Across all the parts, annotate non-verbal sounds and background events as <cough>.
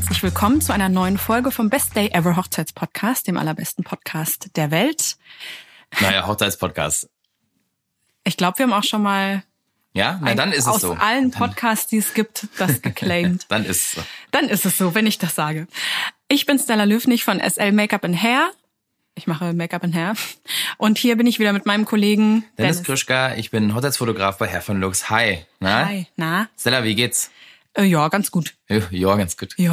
herzlich willkommen zu einer neuen Folge vom Best Day Ever Hochzeitspodcast, dem allerbesten Podcast der Welt. Naja, Hochzeitspodcast. Ich glaube, wir haben auch schon mal Ja, na ein- dann ist es aus so. allen Podcasts, die es gibt, das <laughs> geclaimed. Dann ist es so. Dann ist es so, wenn ich das sage. Ich bin Stella Löfnig von SL Make-up and Hair. Ich mache Make-up and Hair. Und hier bin ich wieder mit meinem Kollegen Dennis Krischka, ich bin Hochzeitsfotograf bei Herr von Lux. Hi. Na? Hi. Na? Stella, wie geht's? Äh, ja, ganz gut. Ja, Ja, ganz gut. Ja.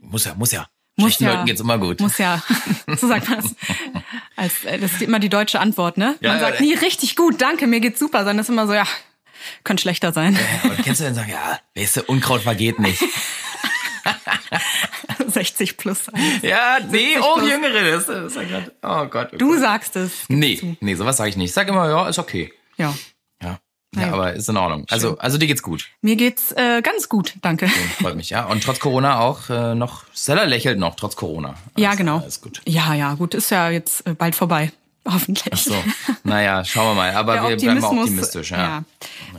Muss ja, muss ja. Muss Schlechten ja. Leuten geht's immer gut. Muss ja. <laughs> So sagt man es. Als, äh, das ist immer die deutsche Antwort, ne? Ja, man ja, sagt ja. nie richtig gut, danke, mir geht's super, sondern das ist immer so, ja, könnte schlechter sein. Und kennst du denn sagen, ja, weißt du, Unkraut vergeht nicht. <laughs> 60 plus. ja, nee, 70 oh, plus. Jüngere, das, das ist ja grad, oh Gott. Oh Du sagst es. Nee, nee, sowas sage ich nicht. Ich sag immer, ja, ist okay. Ja. Ja. Ja, aber ist in Ordnung. Also, also dir geht's gut. Mir geht's äh, ganz gut, danke. Freut mich, ja. Und trotz Corona auch äh, noch, Stella lächelt noch, trotz Corona. Ja, Alles- genau. Alles gut. Ja, ja, gut, ist ja jetzt äh, bald vorbei. <laughs> Hoffentlich. Ach so, naja, schauen wir mal. Aber Der wir bleiben mal optimistisch, ja.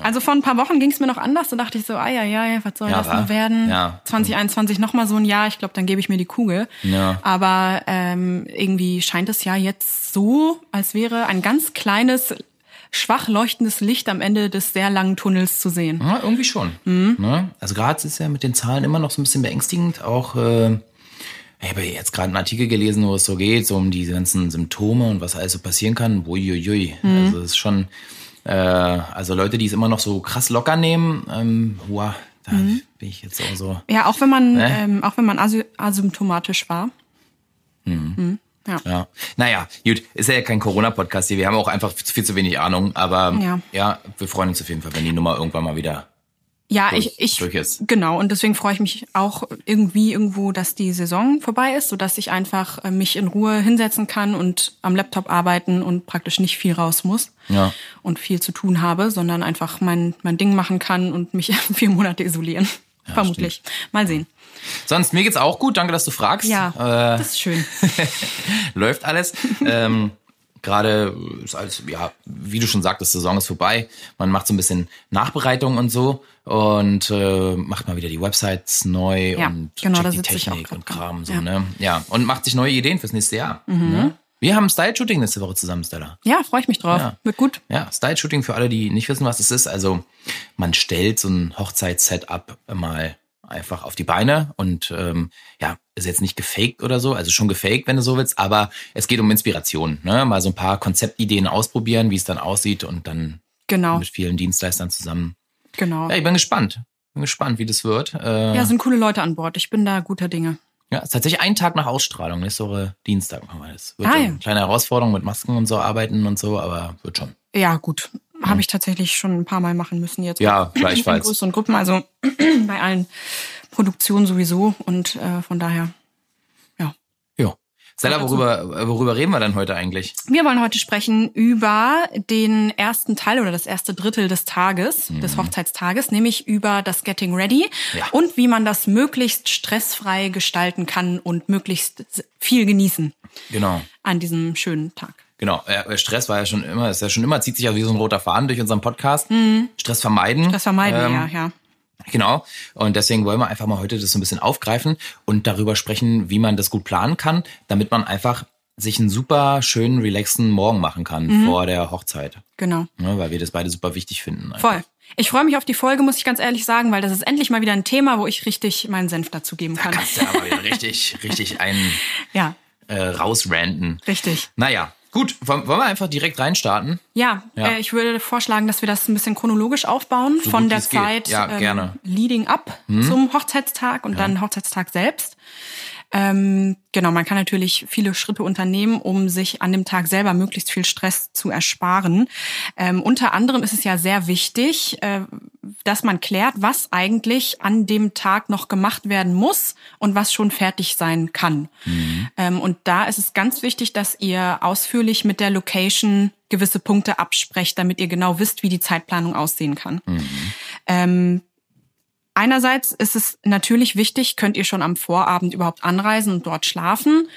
Also vor ein paar Wochen ging es mir noch anders. Da dachte ich so, ah ja, ja, was soll Ja, das nur werden? Ja. 2021 noch mal so ein Jahr. Ich glaube, dann gebe ich mir die Kugel. Ja. Aber ähm, irgendwie scheint es ja jetzt so, als wäre ein ganz kleines, schwach leuchtendes Licht am Ende des sehr langen Tunnels zu sehen. Ja, irgendwie schon. Mhm. Ne? Also gerade ist ja mit den Zahlen immer noch so ein bisschen beängstigend. Auch, äh, ich habe jetzt gerade einen Artikel gelesen, wo es so geht, so um die ganzen Symptome und was alles so passieren kann. Uiuiui. Mhm. Also es ist schon, äh, also Leute, die es immer noch so krass locker nehmen, ähm, wow, da Mhm. bin ich jetzt auch so. Ja, auch wenn man, Ne? ähm, auch wenn man asy asymptomatisch war. Ja. Naja, gut, ist ja kein Corona-Podcast hier. Wir haben auch einfach viel zu wenig Ahnung, aber Ja. ja, wir freuen uns auf jeden Fall, wenn die Nummer irgendwann mal wieder Ja, durch- ich, ich durch ist. genau und deswegen freue ich mich auch irgendwie irgendwo, dass die Saison vorbei ist, so dass ich einfach äh, mich in Ruhe hinsetzen kann und am Laptop arbeiten und praktisch nicht viel raus muss Ja. und viel zu tun habe, sondern einfach mein mein Ding machen kann und mich <laughs> vier Monate isolieren. Vermutlich. Mal sehen. Sonst, mir geht's auch gut. Danke, dass du fragst. Ja, Äh, das ist schön. <laughs> läuft alles. ähm, Gerade ist alles, ja, wie du schon sagtest, Saison ist vorbei. Man macht so ein bisschen Nachbereitung und so und äh, macht mal wieder die Websites neu Ja, und genau, checkt die Technik und. Kram so, Ja. Mhm. ne? Ja, und macht sich neue Ideen fürs nächste Jahr. Ne? Wir haben Style-Shooting nächste Woche zusammen, Stella. Ja, freue ich mich drauf. Ja. Wird gut. Ja, Style-Shooting für alle, die nicht wissen, was es ist. Also man stellt so ein Hochzeits-Setup mal einfach auf die Beine und ähm, ja, ist jetzt nicht gefaked oder so, also schon gefaked, wenn du so willst, aber es geht um Inspiration, ne? Mal so ein paar Konzeptideen ausprobieren, wie es dann aussieht und dann Genau, mit vielen Dienstleistern zusammen. genau. Ja, ich bin gespannt. Bin gespannt, wie das wird. Äh, Ja, sind coole Leute an Bord. Ich bin da guter Dinge. ja, ist tatsächlich ein Tag nach Ausstrahlung, nächste Woche Dienstag machen wir das. Wird Ah, ja. eine kleine Herausforderung mit Masken und so arbeiten und so, aber wird schon. Ja, gut. Habe ich tatsächlich schon ein paar Mal machen müssen jetzt. Ja, <laughs> In gleichfalls. größeren Gruppen, also <clears throat> bei allen Produktionen sowieso. Und äh, von daher, ja. Ja. Stella, Also- worüber, worüber reden wir denn heute eigentlich? Wir wollen heute sprechen über den ersten Teil oder das erste Drittel des Tages, des Hochzeitstages, nämlich über das Getting Ready Ja. und wie man das möglichst stressfrei gestalten kann und möglichst viel genießen Genau. an diesem schönen Tag. Genau, äh, Stress war ja schon immer, ist ja schon immer, zieht sich ja wie so ein roter Faden durch unseren Podcast. Stress vermeiden. Mhm. Das vermeiden Ähm, ja, ja. Genau. Und deswegen wollen wir einfach mal heute das so ein bisschen aufgreifen und darüber sprechen, wie man das gut planen kann, damit man einfach sich einen super schönen, relaxen Morgen machen kann Mhm. vor der Hochzeit. Genau. Ne, weil wir das beide super wichtig finden. Voll. Ich freue mich auf die Folge, muss ich ganz ehrlich sagen, weil das ist endlich mal wieder ein Thema, wo ich richtig meinen Senf dazu geben kann. Kannst du aber wieder <laughs> richtig, richtig einen Ja, äh, rausranten. richtig. Naja, gut, wollen wir einfach direkt reinstarten? Ja, Ja. Äh, ich würde vorschlagen, dass wir das ein bisschen chronologisch aufbauen So von der. Zeit Ja, gerne. Mhm. leading up zum Hochzeitstag und dann Hochzeitstag selbst. Ähm, genau, man kann natürlich viele Schritte unternehmen, um sich an dem Tag selber möglichst viel Stress zu ersparen. Ähm, unter anderem ist es ja sehr wichtig, äh, dass man klärt, was eigentlich an dem Tag noch gemacht werden muss und was schon fertig sein kann. Ähm, und da ist es ganz wichtig, dass ihr ausführlich mit der Location gewisse Punkte absprecht, damit ihr genau wisst, wie die Zeitplanung aussehen kann. Ähm, einerseits ist es natürlich wichtig, könnt ihr schon am Vorabend überhaupt anreisen und dort schlafen.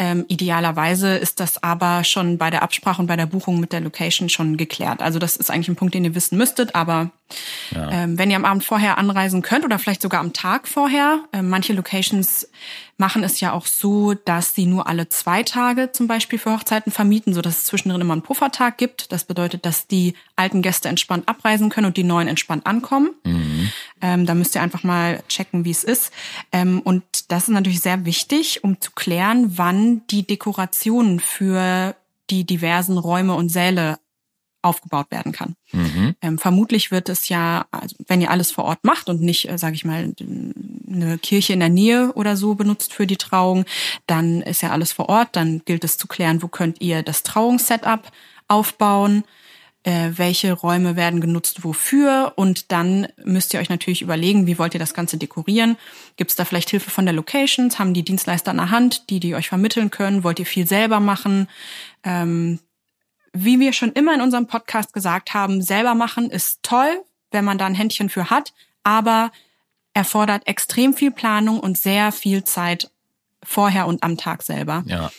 Ähm, idealerweise ist das aber schon bei der Absprache und bei der Buchung mit der Location schon geklärt. Also das ist eigentlich ein Punkt, den ihr wissen müsstet. Aber ja. ähm, wenn ihr am Abend vorher anreisen könnt oder vielleicht sogar am Tag vorher, äh, manche Locations machen es ja auch so, dass sie nur alle zwei Tage zum Beispiel für Hochzeiten vermieten, so dass es zwischendrin immer einen Puffertag gibt. Das bedeutet, dass die alten Gäste entspannt abreisen können und die neuen entspannt ankommen. Mhm. Ähm, da müsst ihr einfach mal checken, wie es ist. Ähm, und das ist natürlich sehr wichtig, um zu klären, wann die Dekorationen für die diversen Räume und Säle aufgebaut werden kann. Mhm. Ähm, vermutlich wird es ja, also wenn ihr alles vor Ort macht und nicht, äh, sage ich mal, eine Kirche in der Nähe oder so benutzt für die Trauung, dann ist ja alles vor Ort. Dann gilt es zu klären, wo könnt ihr das Trauungssetup aufbauen, äh, welche Räume werden genutzt wofür und dann müsst ihr euch natürlich überlegen, wie wollt ihr das Ganze dekorieren. Gibt es da vielleicht Hilfe von der Locations? Haben die Dienstleister an der Hand, die die euch vermitteln können? Wollt ihr viel selber machen? Ähm, wie wir schon immer in unserem Podcast gesagt haben, selber machen ist toll, wenn man da ein Händchen für hat, aber erfordert extrem viel Planung und sehr viel Zeit vorher und am Tag selber. Ja.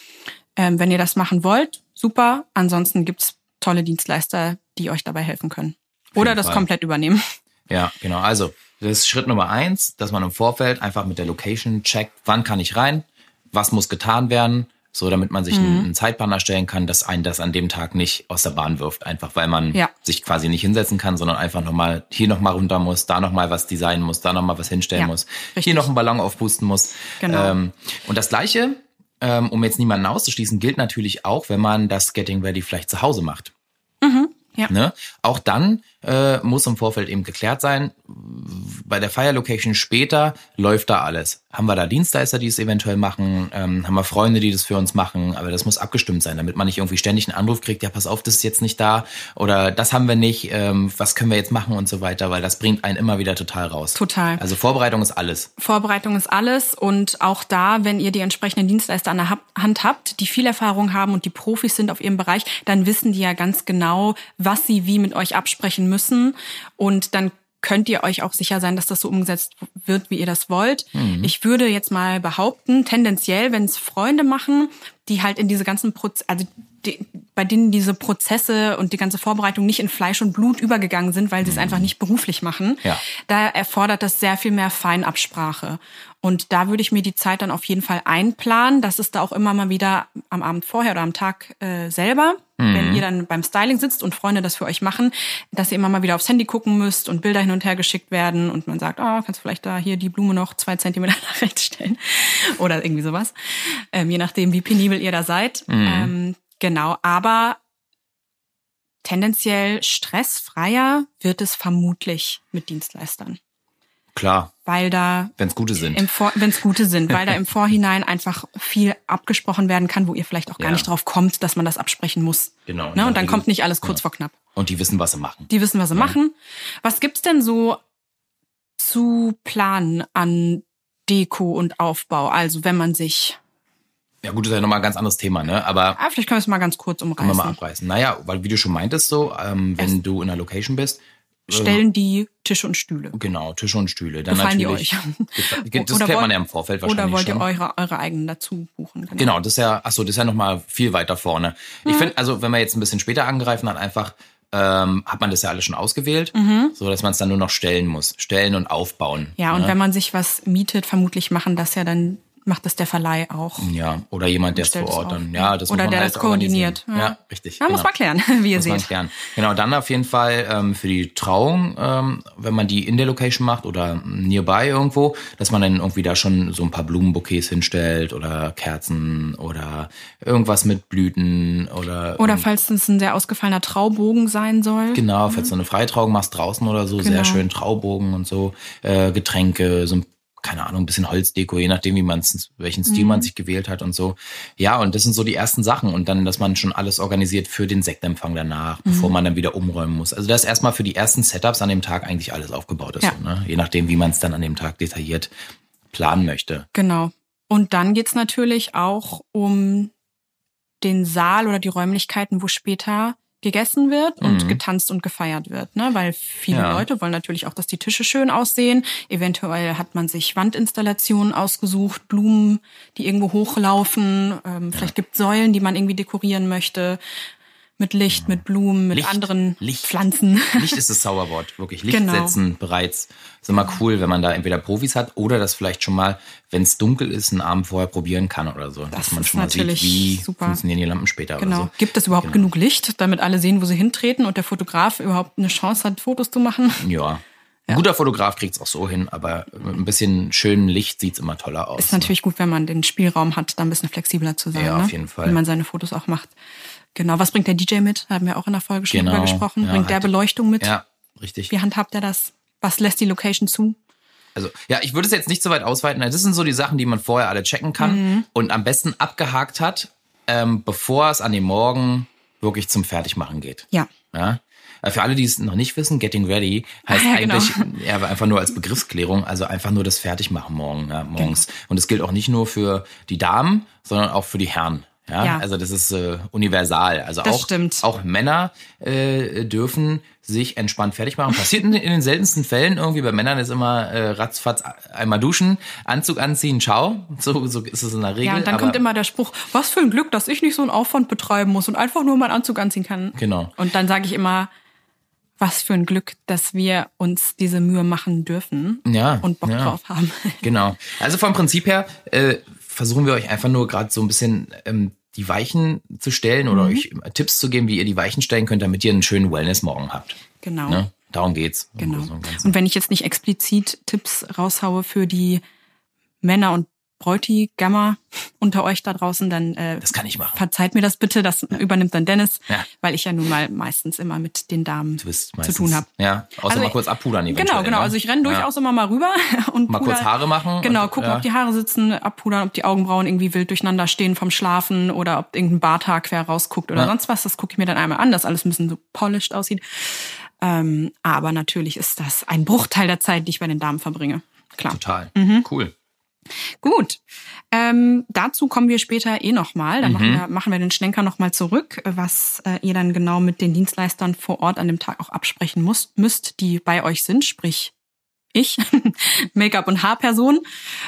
Ähm, wenn ihr das machen wollt, super. Ansonsten gibt's tolle Dienstleister, die euch dabei helfen können. Oder das Fall. komplett übernehmen. <laughs> Ja, genau. Also, das ist Schritt Nummer eins, dass man im Vorfeld einfach mit der Location checkt, wann kann ich rein, was muss getan werden, so damit man sich mhm. einen, einen Zeitplan erstellen kann, dass einen das an dem Tag nicht aus der Bahn wirft, einfach weil man ja. sich quasi nicht hinsetzen kann, sondern einfach nochmal hier nochmal runter muss, da nochmal was designen muss, da nochmal was hinstellen ja, muss, richtig. hier noch einen Ballon aufpusten muss. Genau. Ähm, und das gleiche, ähm, um jetzt niemanden auszuschließen, gilt natürlich auch, wenn man das Getting Ready vielleicht zu Hause macht. Mhm. Ja. Ne? Auch dann äh, muss im Vorfeld eben geklärt sein. Bei der Fire Location später läuft da alles. Haben wir da Dienstleister, die es eventuell machen? Ähm, haben wir Freunde, die das für uns machen? Aber das muss abgestimmt sein, damit man nicht irgendwie ständig einen Anruf kriegt, ja, pass auf, das ist jetzt nicht da oder das haben wir nicht, ähm, was können wir jetzt machen und so weiter, weil das bringt einen immer wieder total raus. Total. Also Vorbereitung ist alles. Vorbereitung ist alles und auch da, wenn ihr die entsprechenden Dienstleister an der Hand habt, die viel Erfahrung haben und die Profis sind auf ihrem Bereich, dann wissen die ja ganz genau, was sie wie mit euch absprechen müssen. Und dann könnt ihr euch auch sicher sein, dass das so umgesetzt wird, wie ihr das wollt. Mhm. Ich würde jetzt mal behaupten, tendenziell, wenn es Freunde machen, die halt in diese ganzen Proz also die, bei denen diese Prozesse und die ganze Vorbereitung nicht in Fleisch und Blut übergegangen sind, weil sie es mhm. einfach nicht beruflich machen, ja. da erfordert das sehr viel mehr Feinabsprache. Und da würde ich mir die Zeit dann auf jeden Fall einplanen. Das ist da auch immer mal wieder am Abend vorher oder am Tag äh, selber, mhm. wenn ihr dann beim Styling sitzt und Freunde das für euch machen, dass ihr immer mal wieder aufs Handy gucken müsst und Bilder hin und her geschickt werden und man sagt, oh, kannst du vielleicht da hier die Blume noch zwei Zentimeter <laughs> nach rechts stellen oder irgendwie sowas. Ähm, je nachdem, wie penibel ihr da seid. Mhm. Ähm, genau, aber tendenziell stressfreier wird es vermutlich mit Dienstleistern. Klar. Weil da. Wenn es gute sind. Wenn es gute sind, weil da im <laughs> Vorhinein einfach viel abgesprochen werden kann, wo ihr vielleicht auch gar ja. nicht drauf kommt, dass man das absprechen muss. Genau. Ne? Und dann kommt nicht alles kurz ja. vor knapp. Und die wissen, was sie machen. Die wissen, was sie ja. machen. Was gibt's denn so zu planen an Deko und Aufbau? Also wenn man sich ja gut, das ist ja nochmal ein ganz anderes Thema, ne? Aber ah, vielleicht können wir es mal ganz kurz umreißen. Können wir mal abreißen. Naja, weil wie du schon meintest so, ähm, wenn es du in einer Location bist, stellen die Tische und Stühle. Genau, Tische und Stühle. Dann Gefallen natürlich. Die euch? <laughs> Das <laughs> kennt man ja im Vorfeld wahrscheinlich Oder wollt ihr eure, eure eigenen dazu buchen? Genau. genau, das ist ja, ach so, das ist ja nochmal viel weiter vorne. Ich mhm. finde, also wenn wir jetzt ein bisschen später angreifen, dann einfach ähm, hat man das ja alles schon ausgewählt, mhm. so dass man es dann nur noch stellen muss, stellen und aufbauen. Ja, und ne? wenn man sich was mietet, vermutlich machen das ja dann macht das der Verleih auch. Ja, oder jemand, der es vor Ort dann, ja, das Oder der halt das koordiniert. Ja. ja, richtig. Ja, genau. muss man klären, <laughs> wie ihr muss seht. Man klären. Genau, dann auf jeden Fall ähm, für die Trauung, ähm, wenn man die in der Location macht oder nearby irgendwo, dass man dann irgendwie da schon so ein paar Blumenbouquets hinstellt oder Kerzen oder irgendwas mit Blüten oder. Oder falls es ein sehr ausgefallener Traubogen sein soll. Genau, falls du eine Freitrauung machst draußen oder so, genau. sehr schön Traubogen und so, äh, Getränke, so ein keine Ahnung, ein bisschen Holzdeko, je nachdem, wie man welchen Stil mhm. man sich gewählt hat und so. Ja, und das sind so die ersten Sachen. Und dann, dass man schon alles organisiert für den Sektempfang danach, mhm. bevor man dann wieder umräumen muss. Also das erstmal für die ersten Setups an dem Tag eigentlich alles aufgebaut ist. Ja. So, ne? Je nachdem, wie man es dann an dem Tag detailliert planen möchte. Genau. Und dann geht's natürlich auch um den Saal oder die Räumlichkeiten, wo später gegessen wird und getanzt und gefeiert wird, ne? Weil viele Ja. Leute wollen natürlich auch, dass die Tische schön aussehen. Eventuell hat man sich Wandinstallationen ausgesucht, Blumen, die irgendwo hochlaufen. Ähm, vielleicht gibt Säulen, die man irgendwie dekorieren möchte. Mit Licht, mit Blumen, mit Licht, anderen Licht. Pflanzen. Licht ist das Zauberwort, wirklich. Licht Genau. setzen bereits. Ist immer cool, wenn man da entweder Profis hat oder das vielleicht schon mal, wenn es dunkel ist, einen Abend vorher probieren kann oder so. dass man schon mal sieht, wie super. funktionieren die Lampen später Genau. oder so. Gibt es überhaupt genug Licht, damit alle sehen, wo sie hintreten und der Fotograf überhaupt eine Chance hat, Fotos zu machen? Ja. Ein guter Fotograf kriegt es auch so hin, aber mit ein bisschen schönen Licht sieht's immer toller aus. Ist natürlich gut, wenn man den Spielraum hat, da ein bisschen flexibler zu sein. Ja, ne? auf jeden Fall. Wie man seine Fotos auch macht. Genau. Was bringt der DJ mit? Haben wir auch in der Folge schon Genau, drüber gesprochen. ja, bringt der Beleuchtung mit? Ja, richtig. Wie handhabt er das? Was lässt die Location zu? Also, ja, ich würde es jetzt nicht so weit ausweiten. Das sind so die Sachen, die man vorher alle checken kann und am besten abgehakt hat, ähm, bevor es an dem Morgen wirklich zum Fertigmachen geht. Ja. Ja. Äh, Für alle, die es noch nicht wissen, Getting Ready <laughs> heißt Ah, ja, genau. eigentlich ja, aber einfach nur als Begriffsklärung, also einfach nur das Fertigmachen morgen, ja, morgens. Und es gilt auch nicht nur für die Damen, sondern auch für die Herren. Ja, Ja. also das ist äh, universal. Also Das auch, stimmt. auch Männer äh, dürfen sich entspannt fertig machen. Passiert in, in den seltensten Fällen irgendwie. Bei Männern ist immer äh, ratzfatz einmal duschen, Anzug anziehen, ciao. So, so ist es in der Regel. Ja, und dann aber, kommt immer der Spruch, was für ein Glück, dass ich nicht so einen Aufwand betreiben muss und einfach nur meinen Anzug anziehen kann. Genau. Und dann sage ich immer, was für ein Glück, dass wir uns diese Mühe machen dürfen Ja, und Bock ja. drauf haben. Genau. Also vom Prinzip her äh, versuchen wir euch einfach nur gerade so ein bisschen ähm, die Weichen zu stellen oder Mhm. euch Tipps zu geben, wie ihr die Weichen stellen könnt, damit ihr einen schönen Wellness-Morgen habt. Genau. Ne? Darum geht's. Genau. Und wenn ich jetzt nicht explizit Tipps raushaue für die Männer und Bräutigammer unter euch da draußen, dann äh, Das kann ich machen. verzeiht mir das bitte, das übernimmt dann Dennis, Ja. weil ich ja nun mal meistens immer mit den Damen zu tun habe. Ja, außer Also mal kurz abpudern eventuell. Genau, genau. ne? Also ich renne durchaus immer mal rüber <laughs> und Mal kurz Haare machen Genau, und- gucken, ja. ob die Haare sitzen, abpudern, ob die Augenbrauen irgendwie wild durcheinander stehen vom Schlafen oder ob irgendein Barthaar quer rausguckt oder Ja. sonst was. Das gucke ich mir dann einmal an, dass alles ein bisschen so polished aussieht. Ähm, aber natürlich ist das ein Bruchteil der Zeit, die ich bei den Damen verbringe. Klar. Total. Mhm. Cool. Gut. Ähm, dazu kommen wir später eh nochmal. Dann Mhm. machen, wir, machen wir den Schlenker nochmal zurück, was äh, ihr dann genau mit den Dienstleistern vor Ort an dem Tag auch absprechen muss, müsst, die bei euch sind, sprich ich, <laughs> Make-up- und Haarperson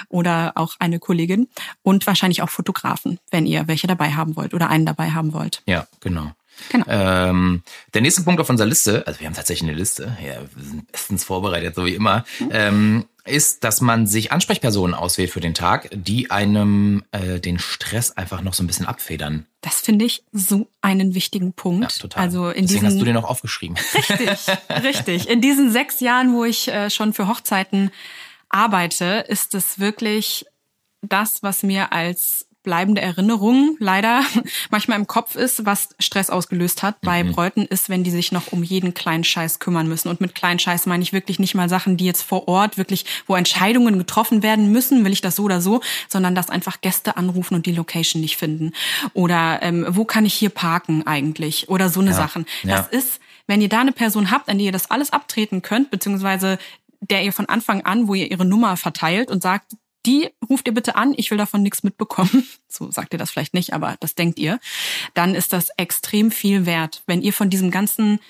oder auch eine Kollegin und wahrscheinlich auch Fotografen, wenn ihr welche dabei haben wollt oder einen dabei haben wollt. Ja, genau. Genau. Ähm, der nächste Punkt auf unserer Liste, also wir haben tatsächlich eine Liste, ja, wir sind bestens vorbereitet, so wie immer, ähm, ist, dass man sich Ansprechpersonen auswählt für den Tag, die einem äh, den Stress einfach noch so ein bisschen abfedern. Das finde ich so einen wichtigen Punkt. Ja, total. Also in Deswegen diesen hast du den auch aufgeschrieben. Richtig, <laughs> richtig. In diesen sechs Jahren, wo ich äh, schon für Hochzeiten arbeite, ist es wirklich das, was mir als bleibende Erinnerung leider <laughs> manchmal im Kopf ist, was Stress ausgelöst hat bei Bräuten, ist, wenn die sich noch um jeden kleinen Scheiß kümmern müssen. Und mit kleinen Scheiß meine ich wirklich nicht mal Sachen, die jetzt vor Ort wirklich, wo Entscheidungen getroffen werden müssen, will ich das so oder so, sondern dass einfach Gäste anrufen und die Location nicht finden. Oder ähm, wo kann ich hier parken eigentlich? Oder so eine Sachen. Das ja. ist, wenn ihr da eine Person habt, an die ihr das alles abtreten könnt, beziehungsweise der ihr von Anfang an, wo ihr ihre Nummer verteilt und sagt, die ruft ihr bitte an, ich will davon nichts mitbekommen. <laughs> So sagt ihr das vielleicht nicht, aber das denkt ihr. Dann ist das extrem viel wert, wenn ihr von diesem ganzen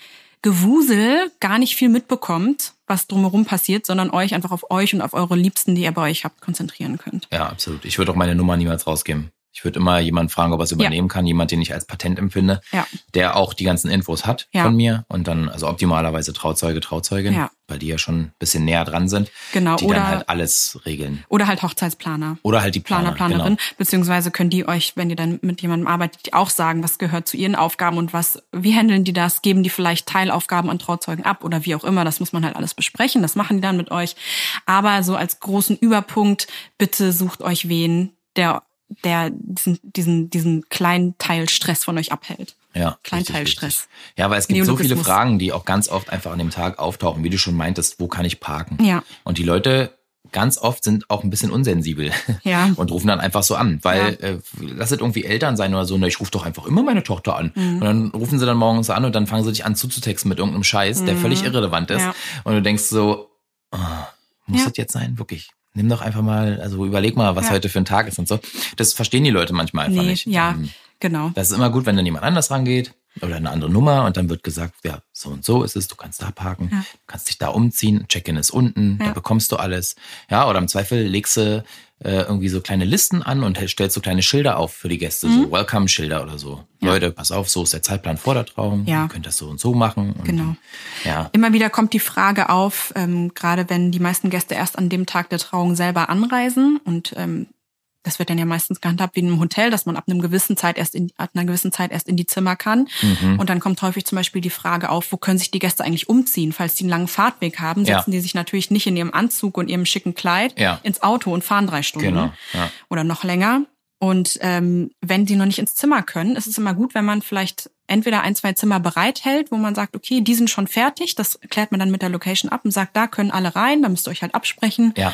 Gewusel gar nicht viel mitbekommt, was drumherum passiert, sondern euch einfach auf euch und auf eure Liebsten, die ihr bei euch habt, konzentrieren könnt. Ja, absolut. Ich würde auch meine Nummer niemals rausgeben. Ich würde immer jemanden fragen, ob er es übernehmen kann, jemand, den ich als Patent empfinde, Ja. der auch die ganzen Infos hat Ja. von mir und dann, also optimalerweise Trauzeuge, Trauzeugin, Ja. weil die ja schon ein bisschen näher dran sind, Genau, die oder- dann halt alles regeln. Oder halt Hochzeitsplaner. Oder halt die Planer, Planer, Planerin, genau. beziehungsweise können die euch, wenn ihr dann mit jemandem arbeitet, die auch sagen, was gehört zu ihren Aufgaben und was, wie handeln die das, geben die vielleicht Teilaufgaben an Trauzeugen ab oder wie auch immer, das muss man halt alles besprechen, das machen die dann mit euch. Aber so als großen Überpunkt, bitte sucht euch wen, der, der diesen, diesen, diesen kleinen Teil Stress von euch abhält. Ja, Kleinteilstress. Ja, weil es gibt so viele. Fragen, die auch ganz oft einfach an dem Tag auftauchen, wie du schon meintest, wo kann ich parken? Ja. Und die Leute ganz oft sind auch ein bisschen unsensibel <laughs> Ja. und rufen dann einfach so an, weil äh, lass es irgendwie Eltern sein oder so, ne, ich rufe doch einfach immer meine Tochter an. Mhm. Und dann rufen sie dann morgens an und dann fangen sie dich an zuzutexten mit irgendeinem Scheiß, der völlig irrelevant ist. Mhm. Ja. Und du denkst so, oh, muss Ja. das jetzt sein? Wirklich? Nimm doch einfach mal, also überleg mal, was Ja. heute für ein Tag ist und so. Das verstehen die Leute manchmal einfach Nee, nicht. ja, Ähm, genau. das ist immer gut, wenn dann jemand anders rangeht. oder eine andere Nummer und dann wird gesagt, ja, so und so ist es, du kannst da parken, ja. du kannst dich da umziehen, Check-in ist unten, ja. da bekommst du alles. Ja, oder im Zweifel legst du äh, irgendwie so kleine Listen an und stellst so kleine Schilder auf für die Gäste, mhm. so Welcome-Schilder oder so. Ja. Leute, pass auf, so ist der Zeitplan vor der Trauung, ja. ihr könnt das so und so machen. Und, genau. Ja. Immer wieder kommt die Frage auf, ähm, gerade wenn die meisten Gäste erst an dem Tag der Trauung selber anreisen und ähm, das wird dann ja meistens gehandhabt wie in einem Hotel, dass man ab einem gewissen Zeit erst in, ab einer gewissen Zeit erst in die Zimmer kann. Mhm. Und dann kommt häufig zum Beispiel die Frage auf, wo können sich die Gäste eigentlich umziehen? Falls die einen langen Fahrtweg haben, setzen ja. die sich natürlich nicht in ihrem Anzug und ihrem schicken Kleid ja. ins Auto und fahren drei Stunden genau. ja. oder noch länger. Und ähm, wenn die noch nicht ins Zimmer können, ist es immer gut, wenn man vielleicht entweder ein, zwei Zimmer bereithält, wo man sagt, okay, die sind schon fertig, das klärt man dann mit der Location ab und sagt, da können alle rein, da müsst ihr euch halt absprechen. Ja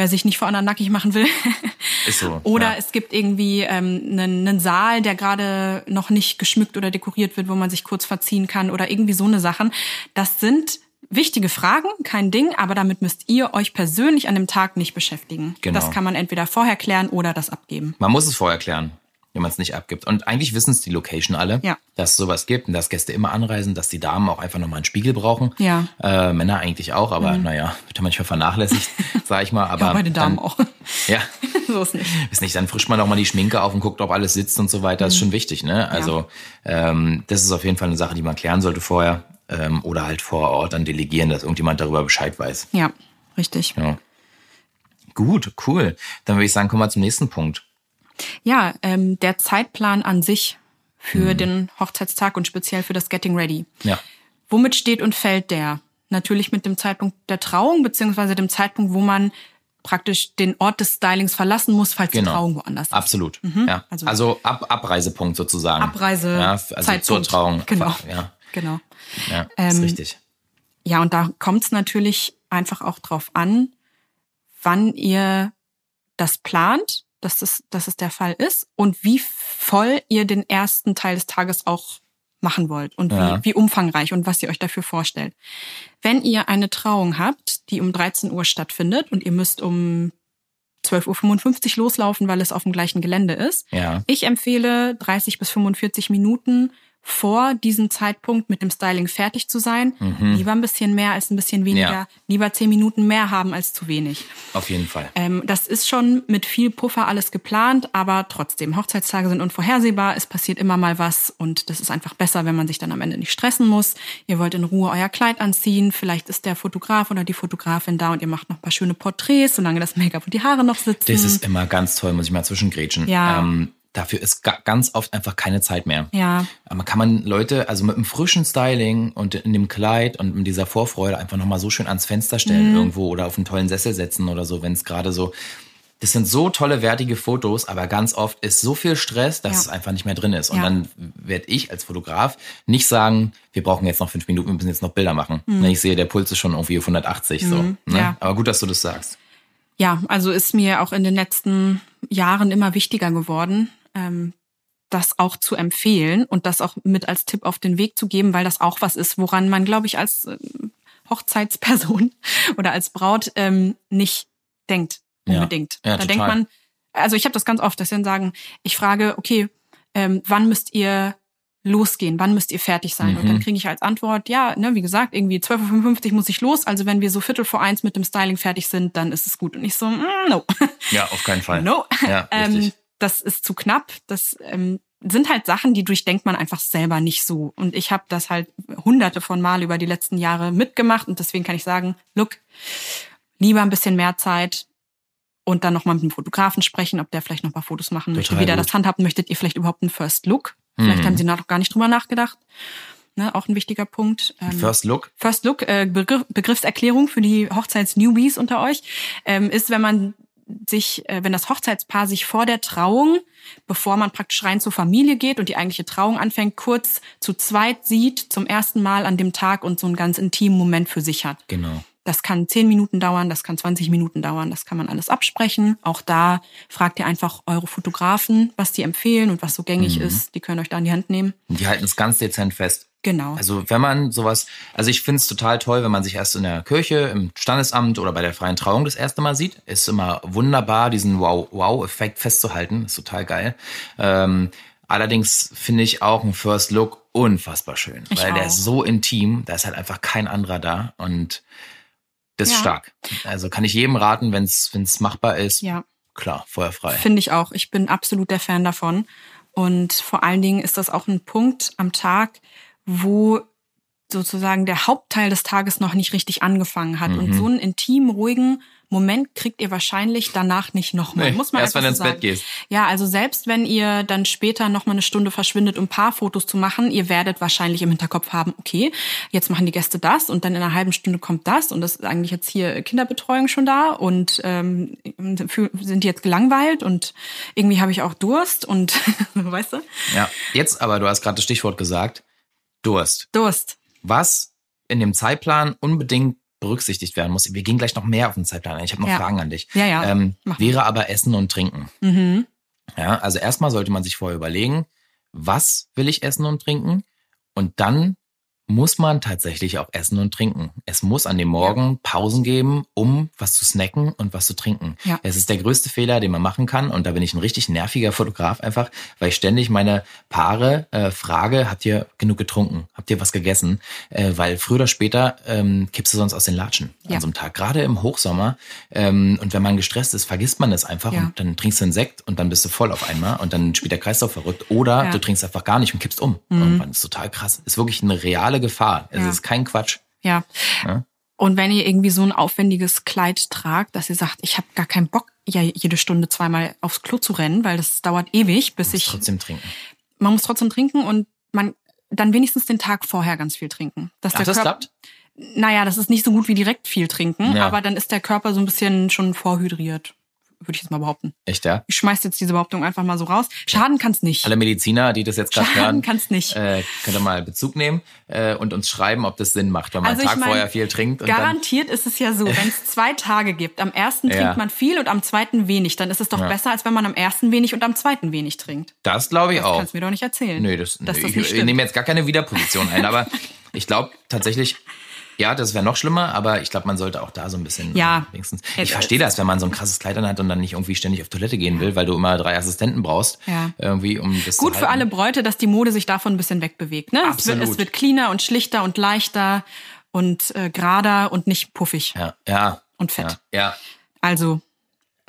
wer sich nicht vor anderen nackig machen will. <laughs> Ist so. oder ja. es gibt irgendwie ähm, einen, einen Saal, der gerade noch nicht geschmückt oder dekoriert wird, wo man sich kurz verziehen kann oder irgendwie so eine Sachen. Das sind wichtige Fragen, kein Ding, aber damit müsst ihr euch persönlich an dem Tag nicht beschäftigen. Genau. Das kann man entweder vorher klären oder das abgeben. Man muss es vorher klären wenn man es nicht abgibt. Und eigentlich wissen es die Location alle, ja. dass es sowas gibt und dass Gäste immer anreisen, dass die Damen auch einfach nochmal einen Spiegel brauchen. Ja. Äh, Männer eigentlich auch, aber mhm. naja, wird ja manchmal vernachlässigt, <laughs> sag ich mal. Aber ja, bei den Damen dann, auch. Ja. <laughs> so ist nicht. Ist nicht, dann frischt man auch mal die Schminke auf und guckt, ob alles sitzt und so weiter. Das ist mhm. schon wichtig, ne? Also ja. ähm, das ist auf jeden Fall eine Sache, die man klären sollte vorher. Ähm, oder halt vor Ort dann delegieren, dass irgendjemand darüber Bescheid weiß. Ja, richtig. Ja. Gut, cool. Dann würde ich sagen, kommen wir zum nächsten Punkt. Ja, ähm, der Zeitplan an sich für mhm. den Hochzeitstag und speziell für das Getting Ready. Ja. Womit steht und fällt der? Natürlich mit dem Zeitpunkt der Trauung, beziehungsweise dem Zeitpunkt, wo man praktisch den Ort des Stylings verlassen muss, falls genau. die Trauung woanders ist. Absolut. Mhm. Ja. Also, also Ab Abreisepunkt sozusagen. Abreise. Ja, also Zeitpunkt. zur Trauung. Genau. <laughs> Ja. Genau. Ja, ist ähm, richtig. Ja, und da kommt es natürlich einfach auch drauf an, wann ihr das plant dass, das, dass es der Fall ist und wie voll ihr den ersten Teil des Tages auch machen wollt und ja. wie, wie umfangreich und was ihr euch dafür vorstellt. Wenn ihr eine Trauung habt, die um 13 Uhr stattfindet und ihr müsst um 12.55 Uhr loslaufen, weil es auf dem gleichen Gelände ist. Ja. Ich empfehle 30 bis 45 Minuten vor diesem Zeitpunkt mit dem Styling fertig zu sein. Mhm. Lieber ein bisschen mehr als ein bisschen weniger. Ja. Lieber zehn Minuten mehr haben als zu wenig. Auf jeden Fall. Ähm, das ist schon mit viel Puffer alles geplant, aber trotzdem, Hochzeitstage sind unvorhersehbar. Es passiert immer mal was und das ist einfach besser, wenn man sich dann am Ende nicht stressen muss. Ihr wollt in Ruhe euer Kleid anziehen. Vielleicht ist der Fotograf oder die Fotografin da und ihr macht noch ein paar schöne Porträts, solange das Make-up und die Haare noch sitzen. Das ist immer ganz toll, muss ich mal zwischengrätschen. Ja. Ähm, dafür ist ganz oft einfach keine Zeit mehr. Ja. Aber kann man Leute, also mit einem frischen Styling und in dem Kleid und mit dieser Vorfreude einfach nochmal so schön ans Fenster stellen mhm. irgendwo oder auf einen tollen Sessel setzen oder so, wenn es gerade so. Das sind so tolle, wertige Fotos, aber ganz oft ist so viel Stress, dass ja. es einfach nicht mehr drin ist. Und ja. dann werde ich als Fotograf nicht sagen, wir brauchen jetzt noch fünf Minuten, wir müssen jetzt noch Bilder machen. Mhm. Ich sehe, der Puls ist schon irgendwie 180 mhm. so. Ne? Ja. Aber gut, dass du das sagst. Ja, also ist mir auch in den letzten Jahren immer wichtiger geworden, ähm, das auch zu empfehlen und das auch mit als Tipp auf den Weg zu geben, weil das auch was ist, woran man, glaube ich, als äh, Hochzeitsperson <laughs> oder als Braut ähm, nicht denkt unbedingt. Ja, ja, da total. denkt man, also ich habe das ganz oft, dass sie dann sagen, ich frage, okay, ähm, wann müsst ihr losgehen, wann müsst ihr fertig sein? Mhm. Und dann mhm. kriege ich als Antwort, ja, ne, wie gesagt, irgendwie 12.55 Uhr muss ich los, also wenn wir so Viertel vor eins mit dem Styling fertig sind, dann ist es gut. Und ich so, mm, no. Ja, auf keinen Fall. <laughs> No. Ja, <laughs> ähm, das ist zu knapp. Das ähm, sind halt Sachen, die durchdenkt man einfach selber nicht so. Und ich habe das halt hunderte von Mal über die letzten Jahre mitgemacht und deswegen kann ich sagen, look, lieber ein bisschen mehr Zeit und dann nochmal mit dem Fotografen sprechen, ob der vielleicht noch ein paar Fotos machen möchte, wie der das handhabt. Möchtet ihr vielleicht überhaupt einen First Look? Vielleicht mhm. haben sie noch gar nicht drüber nachgedacht. Ne, auch ein wichtiger Punkt. Ähm, First Look? First Look, äh, Begriff, Begriffserklärung für die Hochzeits-Newbies unter euch, ähm, ist, wenn man sich, äh, wenn das Hochzeitspaar sich vor der Trauung, bevor man praktisch rein zur Familie geht und die eigentliche Trauung anfängt, kurz zu zweit sieht, zum ersten Mal an dem Tag und so einen ganz intimen Moment für sich hat. Genau. Das kann zehn Minuten dauern, das kann 20 Minuten dauern, das kann man alles absprechen. Auch da fragt ihr einfach eure Fotografen, was die empfehlen und was so gängig mhm. ist. Die können euch da in die Hand nehmen. Die halten es ganz dezent fest. Genau. Also wenn man sowas, also ich finde es total toll, wenn man sich erst in der Kirche, im Standesamt oder bei der freien Trauung das erste Mal sieht. Ist immer wunderbar, diesen Wow-Wow-Effekt festzuhalten. Ist total geil. Ähm, Allerdings finde ich auch einen First Look unfassbar schön, Ich weil der auch. ist so intim, da ist halt einfach kein anderer da und das ist Ja. stark. Also kann ich jedem raten, wenn es machbar ist, Ja. klar, feuerfrei. Finde ich auch. Ich bin absolut der Fan davon. Und vor allen Dingen ist das auch ein Punkt am Tag, wo sozusagen der Hauptteil des Tages noch nicht richtig angefangen hat. Mhm. Und so einen intimen, ruhigen Moment kriegt ihr wahrscheinlich danach nicht nochmal. Nee, Muss man erst wenn du ins sagen. Bett gehst. Ja, also selbst wenn ihr dann später nochmal eine Stunde verschwindet, um Paarfotos zu machen, ihr werdet wahrscheinlich im Hinterkopf haben, okay, jetzt machen die Gäste das und dann in einer halben Stunde kommt das und das ist eigentlich jetzt hier Kinderbetreuung schon da und ähm, sind die jetzt gelangweilt und irgendwie habe ich auch Durst und <laughs> weißt du? Ja, jetzt aber, du hast gerade das Stichwort gesagt, Durst. Durst. Was in dem Zeitplan unbedingt berücksichtigt werden muss, wir gehen gleich noch mehr auf den Zeitplan ein, ich habe noch Ja. Fragen an dich, Ja, ja. ähm, wäre aber Essen und Trinken. Mhm. Ja, also erstmal sollte man sich vorher überlegen, was will ich essen und trinken? Und dann muss man tatsächlich auch essen und trinken. Es muss an dem Morgen Pausen geben, um was zu snacken und was zu trinken. Ja. Es ist der größte Fehler, den man machen kann. Und da bin ich ein richtig nerviger Fotograf einfach, weil ich ständig meine Paare äh, frage, habt ihr genug getrunken? Habt ihr was gegessen? Äh, weil früher oder später ähm, kippst du sonst aus den Latschen Ja. an so einem Tag. Gerade im Hochsommer. Ähm, und wenn man gestresst ist, vergisst man es einfach Ja. und dann trinkst du einen Sekt und dann bist du voll auf einmal und dann spielt der Kreislauf verrückt. Oder du trinkst einfach gar nicht und kippst um. Irgendwann ist total krass. Ist wirklich eine reale Gefahr. Es Ja. ist kein Quatsch. Ja. Ja. Und wenn ihr irgendwie so ein aufwendiges Kleid tragt, dass ihr sagt, ich habe gar keinen Bock, ja jede Stunde zweimal aufs Klo zu rennen, weil das dauert ewig, bis ich Trotzdem trinken. man muss trotzdem trinken und man dann wenigstens den Tag vorher ganz viel trinken. Dass Ach, der das Körper, klappt? Naja, das ist nicht so gut wie direkt viel trinken, Ja. aber dann ist der Körper so ein bisschen schon vorhydriert, würde ich jetzt mal behaupten. Echt, ja? Ich schmeiß jetzt diese Behauptung einfach mal so raus. Schaden kann's nicht. Alle Mediziner, die das jetzt gerade Schaden hören, kann's nicht. äh, könnt ihr mal Bezug nehmen äh, und uns schreiben, ob das Sinn macht, wenn man Also einen ich Tag mein, vorher viel trinkt. Garantiert ist es ja so, wenn es <laughs> zwei Tage gibt, am ersten Ja. trinkt man viel und am zweiten wenig, dann ist es doch Ja. besser, als wenn man am ersten wenig und am zweiten wenig trinkt. das glaube ich Das auch. kannst du mir doch nicht erzählen. Nö, das, dass nö, das ich, nicht ich stimmt. nehme jetzt gar keine Widerposition ein, aber <laughs> ich glaube tatsächlich, ja, das wäre noch schlimmer, aber ich glaube, man sollte auch da so ein bisschen Ja. äh, wenigstens. Ich verstehe das, wenn man so ein krasses Kleid anhat und dann nicht irgendwie ständig auf Toilette gehen will, weil du immer drei Assistenten brauchst, Ja. irgendwie um das Gut für alle Bräute, dass die Mode sich davon ein bisschen wegbewegt. Ne? Es, wird, Absolut. es wird cleaner und schlichter und leichter und äh, gerader und nicht puffig Ja, ja, und fett. ja, ja, Also,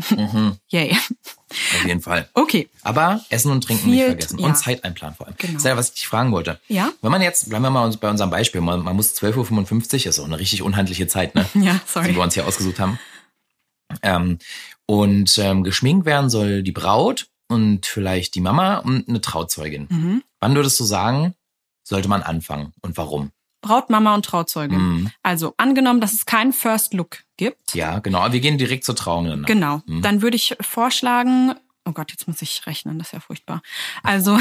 Mhm. <laughs> yay. auf jeden Fall. Okay. Aber Essen und Trinken nicht Viel- vergessen. ja. Und Zeit einplanen vor allem. Genau. Das ist ja, was ich dich fragen wollte. Ja? Wenn man jetzt, bleiben wir mal bei unserem Beispiel, man, man muss 12.55 Uhr, ist so eine richtig unhandliche Zeit, ne? <laughs> Ja, die sorry. wir uns hier ausgesucht haben. Ähm, und ähm, geschminkt werden soll die Braut und vielleicht die Mama und eine Trauzeugin. Mhm. Wann würdest du sagen, sollte man anfangen und warum? Braut, Mama und Trauzeugin. Mhm. Also angenommen, dass es keinen First Look gibt. Ja, genau. Aber wir gehen direkt zur Trauung. Genau. Mhm. Dann würde ich vorschlagen, oh Gott, jetzt muss ich rechnen, das ist ja furchtbar. Also,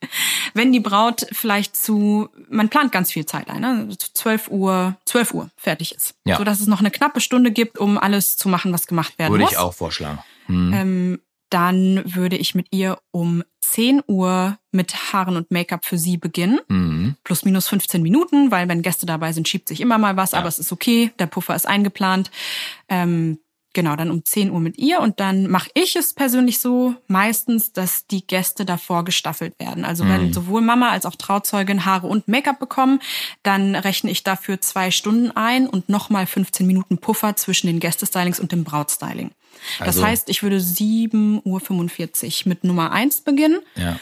<laughs> wenn die Braut vielleicht zu, man plant ganz viel Zeit ein, ne? zu 12 Uhr, 12 Uhr fertig ist. Ja. So dass es noch eine knappe Stunde gibt, um alles zu machen, was gemacht werden Würde muss. ich auch vorschlagen. Mhm. Ähm, dann würde ich mit ihr um 10 Uhr mit Haaren und Make-up für sie beginnen. Mhm. Plus minus 15 Minuten, weil wenn Gäste dabei sind, schiebt sich immer mal was, Ja. aber es ist okay, der Puffer ist eingeplant. Ähm, genau, dann um 10 Uhr mit ihr und dann mache ich es persönlich so meistens, dass die Gäste davor gestaffelt werden. Also Mhm. wenn sowohl Mama als auch Trauzeugin Haare und Make-up bekommen, dann rechne ich dafür zwei Stunden ein und nochmal 15 Minuten Puffer zwischen den Gästestylings und dem Brautstyling. Das Also- heißt, ich würde 7.45 Uhr mit Nummer eins beginnen Ja.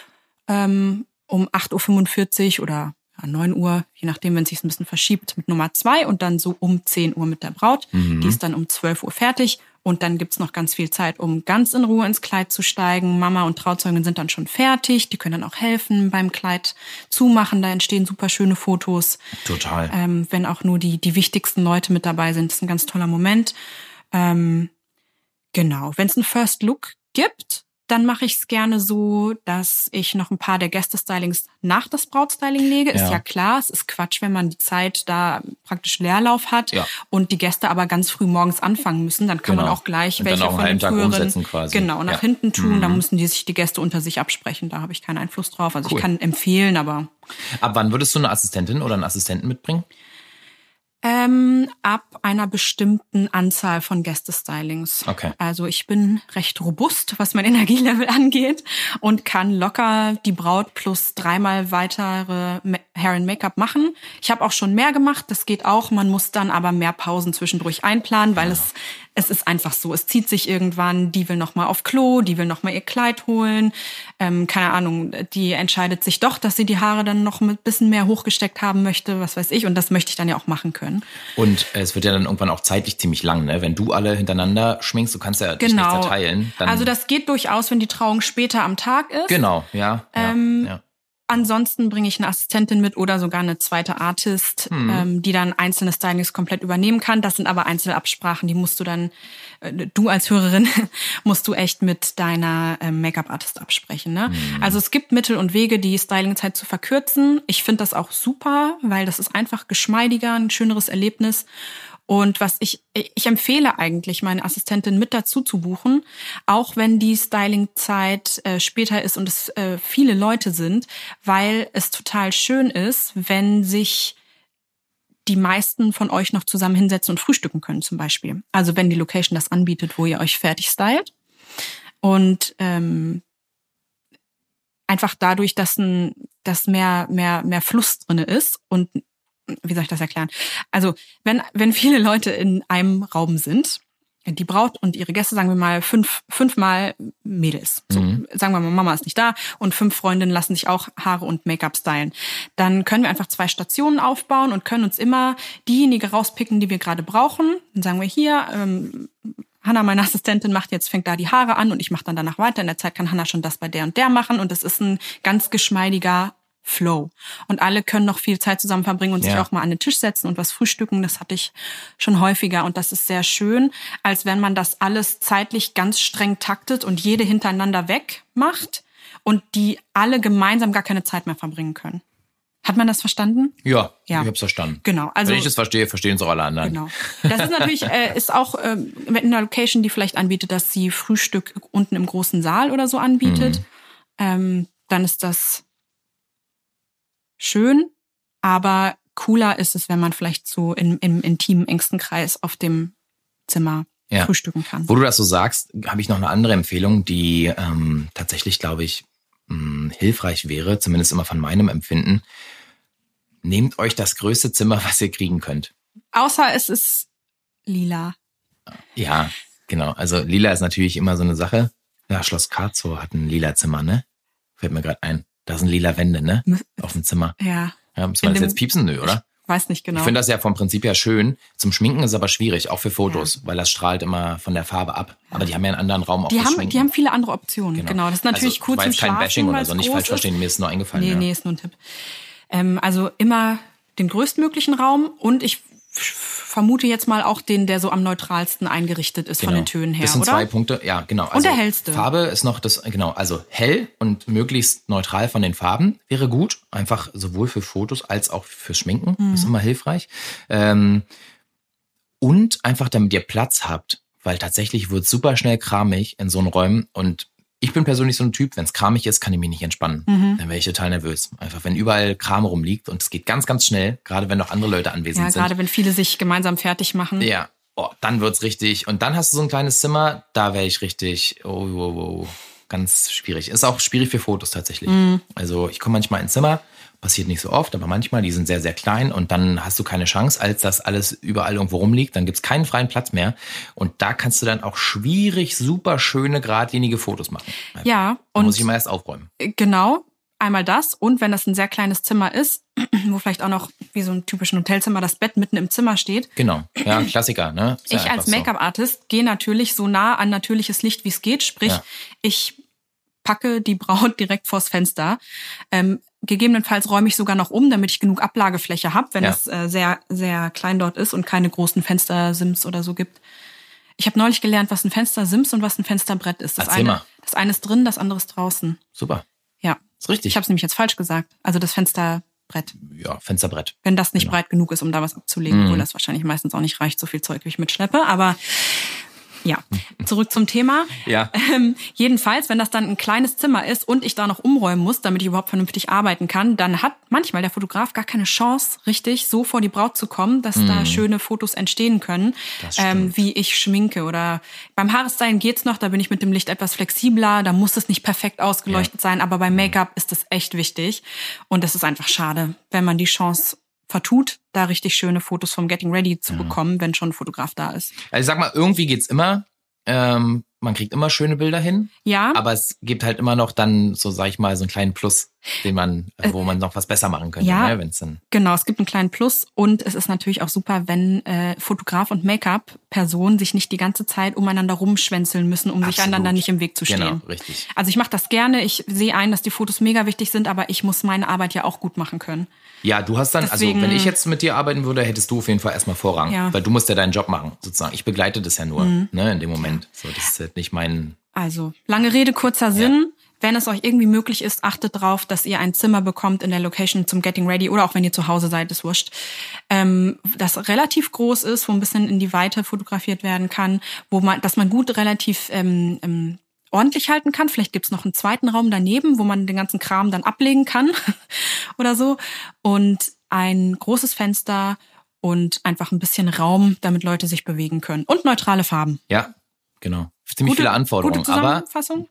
ähm, um 8.45 Uhr oder ja, 9 Uhr, je nachdem, wenn es sich ein bisschen verschiebt, mit Nummer zwei und dann so um 10 Uhr mit der Braut. Die ist dann um 12 Uhr fertig und dann gibt's noch ganz viel Zeit, um ganz in Ruhe ins Kleid zu steigen. Mama und Trauzeugin sind dann schon fertig, die können dann auch helfen beim Kleid zumachen, da entstehen super schöne Fotos. Total. Ähm, wenn auch nur die, die wichtigsten Leute mit dabei sind. Das ist ein ganz toller Moment. Ähm, genau. Wenn es einen First Look gibt, dann mache ich es gerne so, dass ich noch ein paar der Gästestylings nach das Brautstyling lege. Ist Ja. ja klar, es ist Quatsch, wenn man die Zeit da praktisch Leerlauf hat Ja. und die Gäste aber ganz früh morgens anfangen müssen. Dann kann man Genau. auch gleich Und dann welche auch einen von den Tag früheren umsetzen quasi. genau nach Ja. hinten tun. Da Mhm. müssen die sich die Gäste unter sich absprechen. Da habe ich keinen Einfluss drauf. Also Cool. ich kann empfehlen, aber Ab wann würdest du eine Assistentin oder einen Assistenten mitbringen? Ähm, ab einer bestimmten Anzahl von Gästestylings. Okay. Also ich bin recht robust, was mein <laughs> Energielevel angeht und kann locker die Braut plus dreimal weitere Hair and Make-up machen. Ich habe auch schon mehr gemacht, das geht auch. Man muss dann aber mehr Pausen zwischendurch einplanen, weil ja. es es ist einfach so. Es zieht sich irgendwann. Die will noch mal auf Klo, die will noch mal ihr Kleid holen. Ähm, keine Ahnung. Die entscheidet sich doch, dass sie die Haare dann noch ein bisschen mehr hochgesteckt haben möchte, was weiß ich. Und das möchte ich dann ja auch machen können. Und es wird ja dann irgendwann auch zeitlich ziemlich lang, ne? Wenn du alle hintereinander schminkst, du kannst ja genau. dich nicht genau. zerteilen. also das geht durchaus, wenn die Trauung später am Tag ist. Genau, ja. Ähm, ja. Ansonsten bringe ich eine Assistentin mit oder sogar eine zweite Artist, mhm. ähm, die dann einzelne Stylings komplett übernehmen kann. Das sind aber Einzelabsprachen, die musst du dann, äh, du als Hörerin, <laughs> musst du echt mit deiner äh, Make-up-Artist absprechen. Ne? Mhm. Also es gibt Mittel und Wege, die Stylingzeit zu verkürzen. Ich finde das auch super, weil das ist einfach geschmeidiger, ein schöneres Erlebnis. Und was ich, ich empfehle eigentlich, meine Assistentin mit dazu zu buchen, auch wenn die Stylingzeit äh, später ist und es äh, viele Leute sind, weil es total schön ist, wenn sich die meisten von euch noch zusammen hinsetzen und frühstücken können zum Beispiel. Also wenn die Location das anbietet, wo ihr euch fertig stylt. Und ähm, einfach dadurch, dass, ein, dass mehr, mehr, mehr Fluss drinne ist und wie soll ich das erklären? Also, wenn, wenn viele Leute in einem Raum sind, die Braut und ihre Gäste, sagen wir mal, fünf, fünfmal Mädels. So, mhm. sagen wir mal, Mama ist nicht da und fünf Freundinnen lassen sich auch Haare und Make-up stylen. Dann können wir einfach zwei Stationen aufbauen und können uns immer diejenige rauspicken, die wir gerade brauchen. Dann sagen wir hier, ähm, Hanna, meine Assistentin, macht jetzt, fängt da die Haare an und ich mache dann danach weiter. In der Zeit kann Hanna schon das bei der und der machen und es ist ein ganz geschmeidiger Flow. Und alle können noch viel Zeit zusammen verbringen und ja. sich auch mal an den Tisch setzen und was frühstücken. Das hatte ich schon häufiger und das ist sehr schön, als wenn man das alles zeitlich ganz streng taktet und jede hintereinander weg macht und die alle gemeinsam gar keine Zeit mehr verbringen können. Hat man das verstanden? Ja, ja. ich habe es verstanden. Genau. Also, Wenn ich das verstehe, verstehen es auch alle anderen. Genau. Das ist natürlich, <laughs> äh, ist auch äh, in einer Location, die vielleicht anbietet, dass sie Frühstück unten im großen Saal oder so anbietet. Mhm. Ähm, dann ist das schön, aber cooler ist es, wenn man vielleicht so in, im intimen, engsten Kreis auf dem Zimmer ja. frühstücken kann. Wo du das so sagst, habe ich noch eine andere Empfehlung, die ähm, tatsächlich, glaube ich, mh, hm, hilfreich wäre, zumindest immer von meinem Empfinden. Nehmt euch das größte Zimmer, was ihr kriegen könnt. Außer es ist lila. Ja, genau. Also lila ist natürlich immer so eine Sache. Ja, Schloss Karzow hat ein lila Zimmer, ne? Fällt mir gerade ein. Da sind lila Wände, ne? Auf dem Zimmer. Ja. Ja, müssen wir das jetzt piepsen? Nö, oder? Ich weiß nicht genau. Ich finde das ja vom Prinzip her schön. Zum Schminken ist aber schwierig, auch für Fotos, ja. weil das strahlt immer von der Farbe ab. Aber die haben ja einen anderen Raum auch die haben, Schminken. Die haben viele andere Optionen, genau. genau. Das ist natürlich also, cool zum Schlafen. kein Bashing oder so, nicht falsch verstehen, mir ist nur eingefallen. Nee, ja. nee, ist nur ein Tipp. Ähm, also immer den größtmöglichen Raum und ich vermute jetzt mal auch den, der so am neutralsten eingerichtet ist genau. von den Tönen her, Das sind oder? zwei Punkte, ja, genau. Also und der hellste. Farbe ist noch das, genau, also hell und möglichst neutral von den Farben wäre gut. Einfach sowohl für Fotos als auch fürs Schminken. Mhm. Ist immer hilfreich. Ähm, und einfach, damit ihr Platz habt, weil tatsächlich wird super schnell kramig in so einen Räumen und ich bin persönlich so ein Typ, wenn es kramig ist, kann ich mich nicht entspannen. Mhm. Dann wäre ich total nervös. Einfach, wenn überall Kram rumliegt und es geht ganz, ganz schnell, gerade wenn noch andere Leute anwesend ja, sind. Ja, gerade wenn viele sich gemeinsam fertig machen. Ja, oh, dann wird's richtig. Und dann hast du so ein kleines Zimmer, da wäre ich richtig, oh, oh, oh, ganz schwierig. Ist auch schwierig für Fotos tatsächlich. Mhm. Also ich komme manchmal ins Zimmer, Passiert nicht so oft, aber manchmal, die sind sehr, sehr klein und dann hast du keine Chance, als das alles überall irgendwo rumliegt. Dann gibt's keinen freien Platz mehr. Und da kannst du dann auch schwierig, super schöne, geradlinige Fotos machen. Einfach. Ja. Da muss ich mal erst aufräumen. Genau. Einmal das und wenn das ein sehr kleines Zimmer ist, <clears throat> wo vielleicht auch noch wie so ein typischen Hotelzimmer das Bett mitten im Zimmer steht. Genau, ja, <clears throat> Klassiker. Ne? ich als Make-up-Artist so. gehe natürlich so nah an natürliches Licht, wie es geht. Sprich, ja. ich packe die Braut <laughs> direkt vors Fenster. Ähm, Gegebenenfalls räume ich sogar noch um, damit ich genug Ablagefläche habe, wenn ja. es äh, sehr, sehr klein dort ist und keine großen Fenstersims oder so gibt. Ich habe neulich gelernt, was ein Fenstersims und was ein Fensterbrett ist. Das Erzähl eine, mal. das eine ist drin, das andere ist draußen. Super. Ja. Ist richtig. Ich habe es nämlich jetzt falsch gesagt. Also das Fensterbrett. Ja, Fensterbrett. Wenn das nicht genau. breit genug ist, um da was abzulegen, mhm. obwohl das wahrscheinlich meistens auch nicht reicht, so viel Zeug wie ich mitschleppe. Aber Ja, zurück zum Thema. Ja. Ähm, jedenfalls, wenn das dann ein kleines Zimmer ist und ich da noch umräumen muss, damit ich überhaupt vernünftig arbeiten kann, dann hat manchmal der Fotograf gar keine Chance, richtig so vor die Braut zu kommen, dass da schöne Fotos entstehen können, Mhm. Das ähm, wie ich schminke. Oder beim Haarstylen geht's noch, da bin ich mit dem Licht etwas flexibler, da muss es nicht perfekt ausgeleuchtet sein, aber beim Make-up ist es echt wichtig. Und es ist einfach schade, wenn man die Chance vertut, da richtig schöne Fotos vom Getting Ready zu bekommen, wenn schon ein Fotograf da ist. Also ich sag mal, irgendwie geht's immer. Ähm, man kriegt immer schöne Bilder hin. Ja, Aber es gibt halt immer noch dann, so sag ich mal, so einen kleinen Plus, den man, äh, wo man noch was besser machen könnte, ja. ne, wenn's dann. Genau, es gibt einen kleinen Plus und es ist natürlich auch super, wenn äh, Fotograf und Make-up-Person sich nicht die ganze Zeit umeinander rumschwänzeln müssen, um sich Absolut. einander nicht im Weg zu stehen. Genau, richtig. Also ich mache das gerne, ich sehe ein, dass die Fotos mega wichtig sind, aber ich muss meine Arbeit ja auch gut machen können. Ja, du hast dann, Deswegen- also wenn ich jetzt mit dir arbeiten würde, hättest du auf jeden Fall erstmal Vorrang. Ja. Mhm. Weil du musst ja deinen Job machen, sozusagen. Ich begleite das ja nur, ne, in dem Moment. So, das ist halt nicht mein. Also, lange Rede, kurzer Sinn. Wenn es euch irgendwie möglich ist, achtet drauf, dass ihr ein Zimmer bekommt in der Location zum Getting Ready oder auch wenn ihr zu Hause seid, ist wurscht. Ähm, das relativ groß ist, wo ein bisschen in die Weite fotografiert werden kann, wo man, dass man gut relativ ähm, ähm, ordentlich halten kann. Vielleicht gibt's noch einen zweiten Raum daneben, wo man den ganzen Kram dann ablegen kann <laughs> oder so. Und ein großes Fenster und einfach ein bisschen Raum, damit Leute sich bewegen können. Und neutrale Farben. Ja, genau. Ziemlich Gute- viele Anforderungen, aber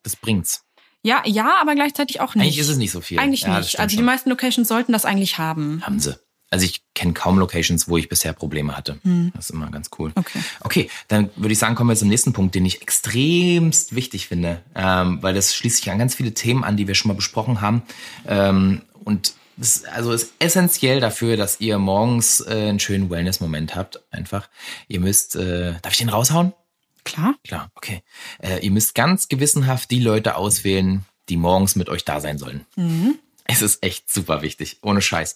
das bringt's. Ja, ja, aber gleichzeitig auch nicht. Eigentlich ist es nicht so viel. Eigentlich Ja, nicht. Also die schon. meisten Locations sollten das eigentlich haben. Haben sie. Also ich kenne kaum Locations, wo ich bisher Probleme hatte. Das ist immer ganz cool. Hm. Okay. Okay, dann würde ich sagen, kommen wir zum nächsten Punkt, den ich extremst wichtig finde, ähm, weil das schließt sich an ganz viele Themen an, die wir schon mal besprochen haben. Ähm, und das also ist essentiell dafür, dass ihr morgens äh, einen schönen Wellness-Moment habt. Einfach. Ihr müsst, äh, darf ich den raushauen? Klar. Klar, okay. Äh, ihr müsst ganz gewissenhaft die Leute auswählen, die morgens mit euch da sein sollen. Es ist echt super wichtig, ohne Scheiß.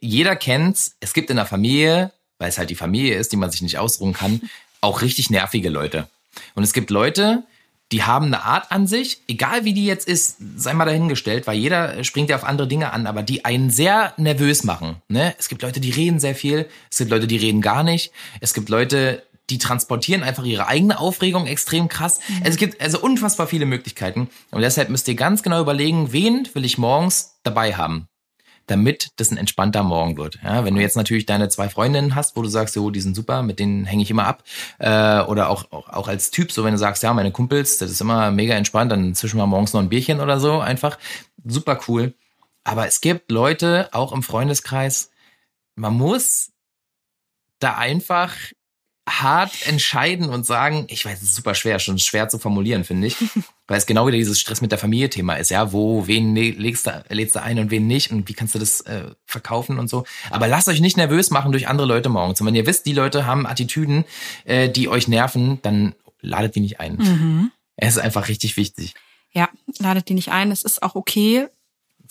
Jeder kennt's. Es gibt in der Familie, weil es halt die Familie ist, die man sich nicht ausruhen kann, <laughs> auch richtig nervige Leute. Und es gibt Leute, die haben eine Art an sich, egal wie die jetzt ist, sei mal dahingestellt, weil jeder springt ja auf andere Dinge an, aber die einen sehr nervös machen. Ne? Es gibt Leute, die reden sehr viel, es gibt Leute, die reden gar nicht, es gibt Leute, die transportieren einfach ihre eigene Aufregung extrem krass. Es gibt also unfassbar viele Möglichkeiten und deshalb müsst ihr ganz genau überlegen, wen will ich morgens dabei haben damit das ein entspannter Morgen wird. Ja, wenn du jetzt natürlich deine zwei Freundinnen hast, wo du sagst, jo, die sind super, mit denen hänge ich immer ab, äh, oder auch, auch auch als Typ, so wenn du sagst, ja, meine Kumpels, das ist immer mega entspannt, dann zwischen wir morgens noch ein Bierchen oder so, einfach super cool. Aber es gibt Leute, auch im Freundeskreis, man muss da einfach hart entscheiden und sagen, ich weiß, es ist super schwer, schon schwer zu formulieren, finde ich, <laughs> weil es genau wieder dieses Stress mit der Familie Thema ist, ja, wo, wen ne- legst du, lädst du ein und wen nicht und wie kannst du das äh, verkaufen und so. Aber lasst euch nicht nervös machen durch andere Leute morgens. Und wenn ihr wisst, die Leute haben Attitüden, äh, die euch nerven, dann ladet die nicht ein. Es ist einfach richtig wichtig. Ja, ladet die nicht ein. Es ist auch okay.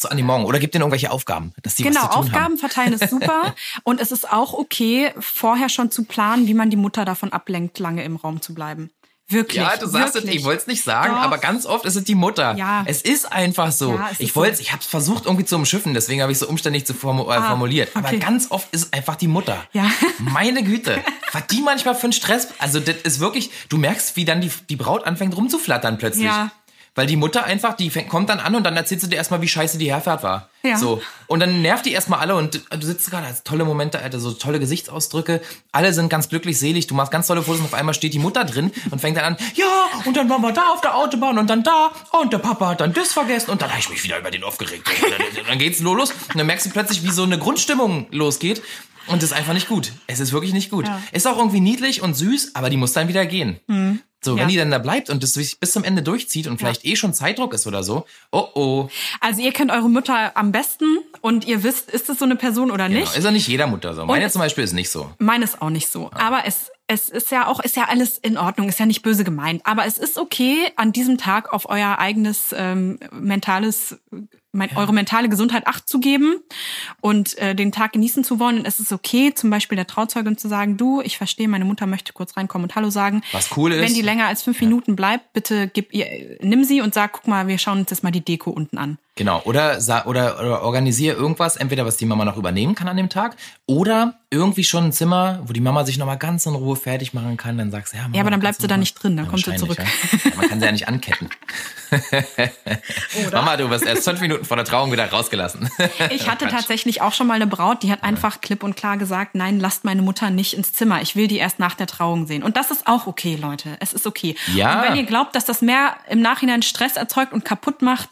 So an die Morgen. Oder gibt denen irgendwelche Aufgaben, dass die Genau, was zu tun Aufgaben haben. verteilen ist super. <laughs> Und es ist auch okay, vorher schon zu planen, wie man die Mutter davon ablenkt, lange im Raum zu bleiben. Wirklich. Ja, du sagst es, ich wollte es nicht sagen, Doch. aber ganz oft ist es die Mutter. Ja. Es ist einfach so. Ja, es ich wollte, so. ich habe es versucht irgendwie zu umschiffen, deswegen habe ich so umständlich zu formu äh, Ah, formuliert. Aber okay. ganz oft ist es einfach die Mutter. Ja. <laughs> Meine Güte, was die manchmal für einen Stress. Also das ist wirklich, du merkst, wie dann die, die Braut anfängt rumzuflattern plötzlich. Ja. Weil die Mutter einfach, die fängt, kommt dann an und dann erzählt sie dir erstmal, wie scheiße die Herfahrt war. Ja. So. Und dann nervt die erstmal alle und du sitzt gerade als tolle Momente, Alter, so tolle Gesichtsausdrücke. Alle sind ganz glücklich, selig. Du machst ganz tolle Fotos und auf einmal steht die Mutter drin und fängt dann an, ja, und dann waren wir da auf der Autobahn und dann da und der Papa hat dann das vergessen und dann habe ich mich wieder über den aufgeregt. Und dann, dann geht's los und dann merkst du plötzlich, wie so eine Grundstimmung losgeht. Und das ist einfach nicht gut. Es ist wirklich nicht gut. Ja. Ist auch irgendwie niedlich und süß, aber die muss dann wieder gehen. So, wenn Ja. die dann da bleibt und das sich bis zum Ende durchzieht und vielleicht eh schon Zeitdruck ist oder so, oh oh. Also ihr kennt eure Mutter am besten und ihr wisst, ist es so eine Person oder Genau, nicht. ist ja nicht jeder Mutter so. Meine zum Beispiel ist nicht so. Meines auch nicht so. Aber es, es ist ja auch, ist ja alles in Ordnung, ist ja nicht böse gemeint. Aber es ist okay, an diesem Tag auf euer eigenes ähm, mentales, mein, eure mentale Gesundheit Acht zu geben und äh, den Tag genießen zu wollen. Und es ist okay, zum Beispiel der Trauzeugin zu sagen, du, ich verstehe, meine Mutter möchte kurz reinkommen und Hallo sagen. Was cool ist- Wenn die länger als fünf Minuten bleibt, bitte gib ihr, nimm sie und sag, guck mal, wir schauen uns jetzt mal die Deko unten an. Genau. Oder, oder, oder organisiere irgendwas, entweder was die Mama noch übernehmen kann an dem Tag, oder irgendwie schon ein Zimmer, wo die Mama sich nochmal ganz in Ruhe fertig machen kann. Dann sagst du, ja, Mama, Ja, aber dann sie du da nicht drin, dann Ja, kommt sie wahrscheinlich, zurück. Ja. Ja, man kann sie ja nicht anketten. Mama, du wirst erst fünf Minuten vor der Trauung wieder rausgelassen. Ich hatte tatsächlich auch schon mal eine Braut, die hat einfach klipp und klar gesagt, nein, lasst meine Mutter nicht ins Zimmer. Ich will die erst nach der Trauung sehen. Und das ist auch okay, Leute. Es ist okay. Ja. Und wenn ihr glaubt, dass das mehr im Nachhinein Stress erzeugt und kaputt macht,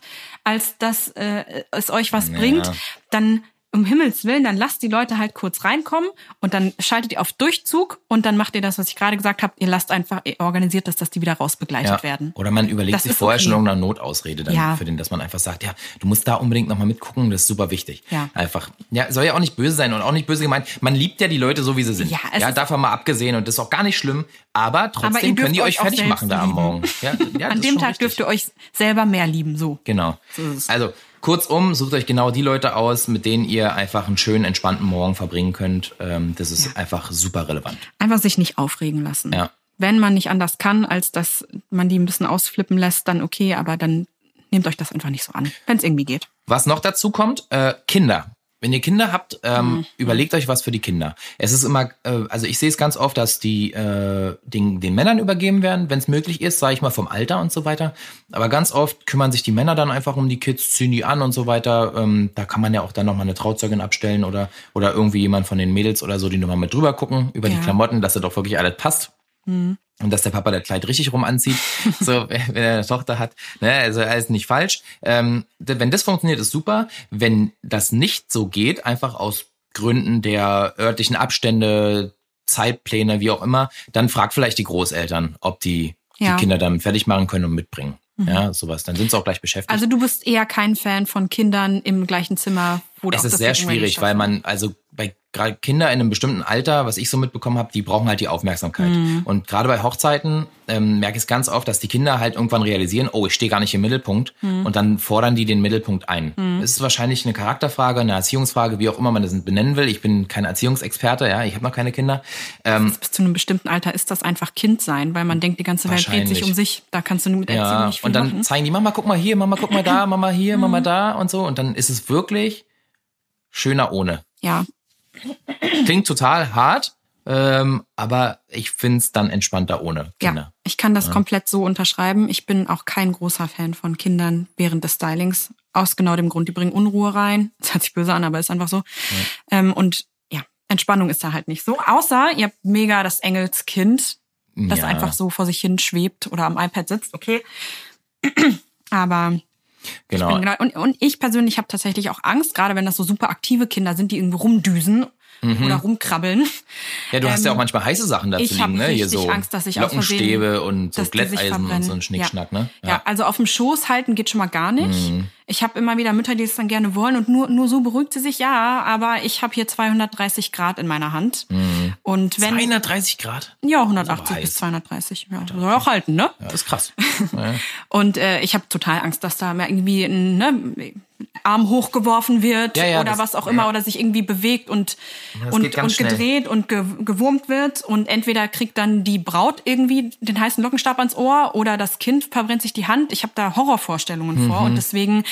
als dass äh, es euch was bringt, dann um Himmels Willen, dann lasst die Leute halt kurz reinkommen und dann schaltet ihr auf Durchzug und dann macht ihr das, was ich gerade gesagt habe. Ihr lasst einfach, ihr organisiert das, dass die wieder rausbegleitet Ja. werden. Oder man überlegt Das sich vorher okay. schon irgendeine Notausrede dann Ja. für den, dass man einfach sagt, ja, du musst da unbedingt nochmal mitgucken, das ist super wichtig. Ja. Einfach. Ja, soll ja auch nicht böse sein und auch nicht böse gemeint. Man liebt ja die Leute so, wie sie sind. Ja, es ist- davon mal abgesehen und das ist auch gar nicht schlimm, aber Aber trotzdem dürft können die euch fertig machen da am lieben. Morgen. Ja, ja, <laughs> An dem Tag richtig. dürft ihr euch selber mehr lieben, so. Genau. So. Also kurzum, sucht euch genau die Leute aus, mit denen ihr einfach einen schönen, entspannten Morgen verbringen könnt. Ähm, das ist einfach super relevant. Einfach sich nicht aufregen lassen. Ja. Wenn man nicht anders kann, als dass man die ein bisschen ausflippen lässt, dann okay, aber dann nehmt euch das einfach nicht so an, wenn es irgendwie geht. Was noch dazu kommt, äh, Kinder. Wenn ihr Kinder habt, ähm, Mhm. überlegt euch was für die Kinder. Es ist immer, äh, also ich sehe es ganz oft, dass die äh, den, den Männern übergeben werden, wenn es möglich ist, sage ich mal vom Alter und so weiter. Aber ganz oft kümmern sich die Männer dann einfach um die Kids, ziehen die an und so weiter. Ähm, da kann man ja auch dann nochmal eine Trauzeugin abstellen oder oder irgendwie jemand von den Mädels oder so, die nochmal mit drüber gucken über die Ja. Klamotten, dass das doch wirklich alles passt. Und dass der Papa das Kleid richtig rum anzieht, <laughs> so wenn er eine Tochter hat. Ne, also alles nicht falsch. Ähm, wenn das funktioniert, ist super. Wenn das nicht so geht, einfach aus Gründen der örtlichen Abstände, Zeitpläne, wie auch immer, dann fragt vielleicht die Großeltern, ob die Ja. die Kinder dann fertig machen können und mitbringen. Ja, sowas. Dann sind sie auch gleich beschäftigt. Also du bist eher kein Fan von Kindern im gleichen Zimmer, wo auch ist das sehr schwierig, weil man, also bei gerade Kinder in einem bestimmten Alter, was ich so mitbekommen habe, die brauchen halt die Aufmerksamkeit. Mhm. Und gerade bei Hochzeiten ähm, merke ich es ganz oft, dass die Kinder halt irgendwann realisieren, oh, ich stehe gar nicht im Mittelpunkt Mhm. und dann fordern die den Mittelpunkt ein. Es ist wahrscheinlich eine Charakterfrage, eine Erziehungsfrage, wie auch immer man das benennen will. Ich bin kein Erziehungsexperte, ja, ich habe noch keine Kinder. Ähm, bis zu einem bestimmten Alter ist das einfach Kind sein, weil man denkt, die ganze Welt dreht sich um sich. Da kannst du mit Erziehung ja, nicht viel und dann machen. zeigen die Mama, guck mal hier, Mama, guck mal da, <clears throat> Mama hier, Mhm. Mama da und so. Und dann ist es wirklich schöner ohne. Ja, Klingt total hart, ähm, aber ich find's dann entspannter ohne Kinder. ja, ich kann das komplett so unterschreiben. Ich bin auch kein großer Fan von Kindern während des Stylings. Aus genau dem Grund, die bringen Unruhe rein. <laughs> Das hört sich böse an, aber ist einfach so. Ähm, und ja, Entspannung ist da halt nicht so. Außer ihr habt mega das Engelskind, das Ja. einfach so vor sich hin schwebt oder am iPad sitzt, okay. <clears throat> Aber Genau. Genau. Und, und ich persönlich habe tatsächlich auch Angst, gerade wenn das so super aktive Kinder sind, die irgendwie rumdüsen oder rumkrabbeln. Ja, du hast ja auch ähm, manchmal heiße Sachen dazu ich liegen, ne? Hier so Angst, dass ich Lockenstäbe und so Glätteisen und so ein Schnickschnack, ja. ne? Ja. also auf dem Schoß halten geht schon mal gar nicht. Ich habe immer wieder Mütter, die es dann gerne wollen und nur nur so beruhigt sie sich. Ja, aber ich habe hier 230 Grad in meiner Hand und wenn 230 Grad? ja aber 180 bis heiß. 230, ja, soll auch halten, ne? Ja, ist krass. <laughs> ja. Und äh, ich habe total Angst, dass da mal irgendwie ein ne, Arm hochgeworfen wird Ja, ja, oder das- was auch immer ja. oder sich irgendwie bewegt und Das und, und schnell. gedreht und ge gewurmt wird und entweder kriegt dann die Braut irgendwie den heißen Lockenstab ans Ohr oder das Kind verbrennt sich die Hand. Ich habe da Horrorvorstellungen vor Mhm. und deswegen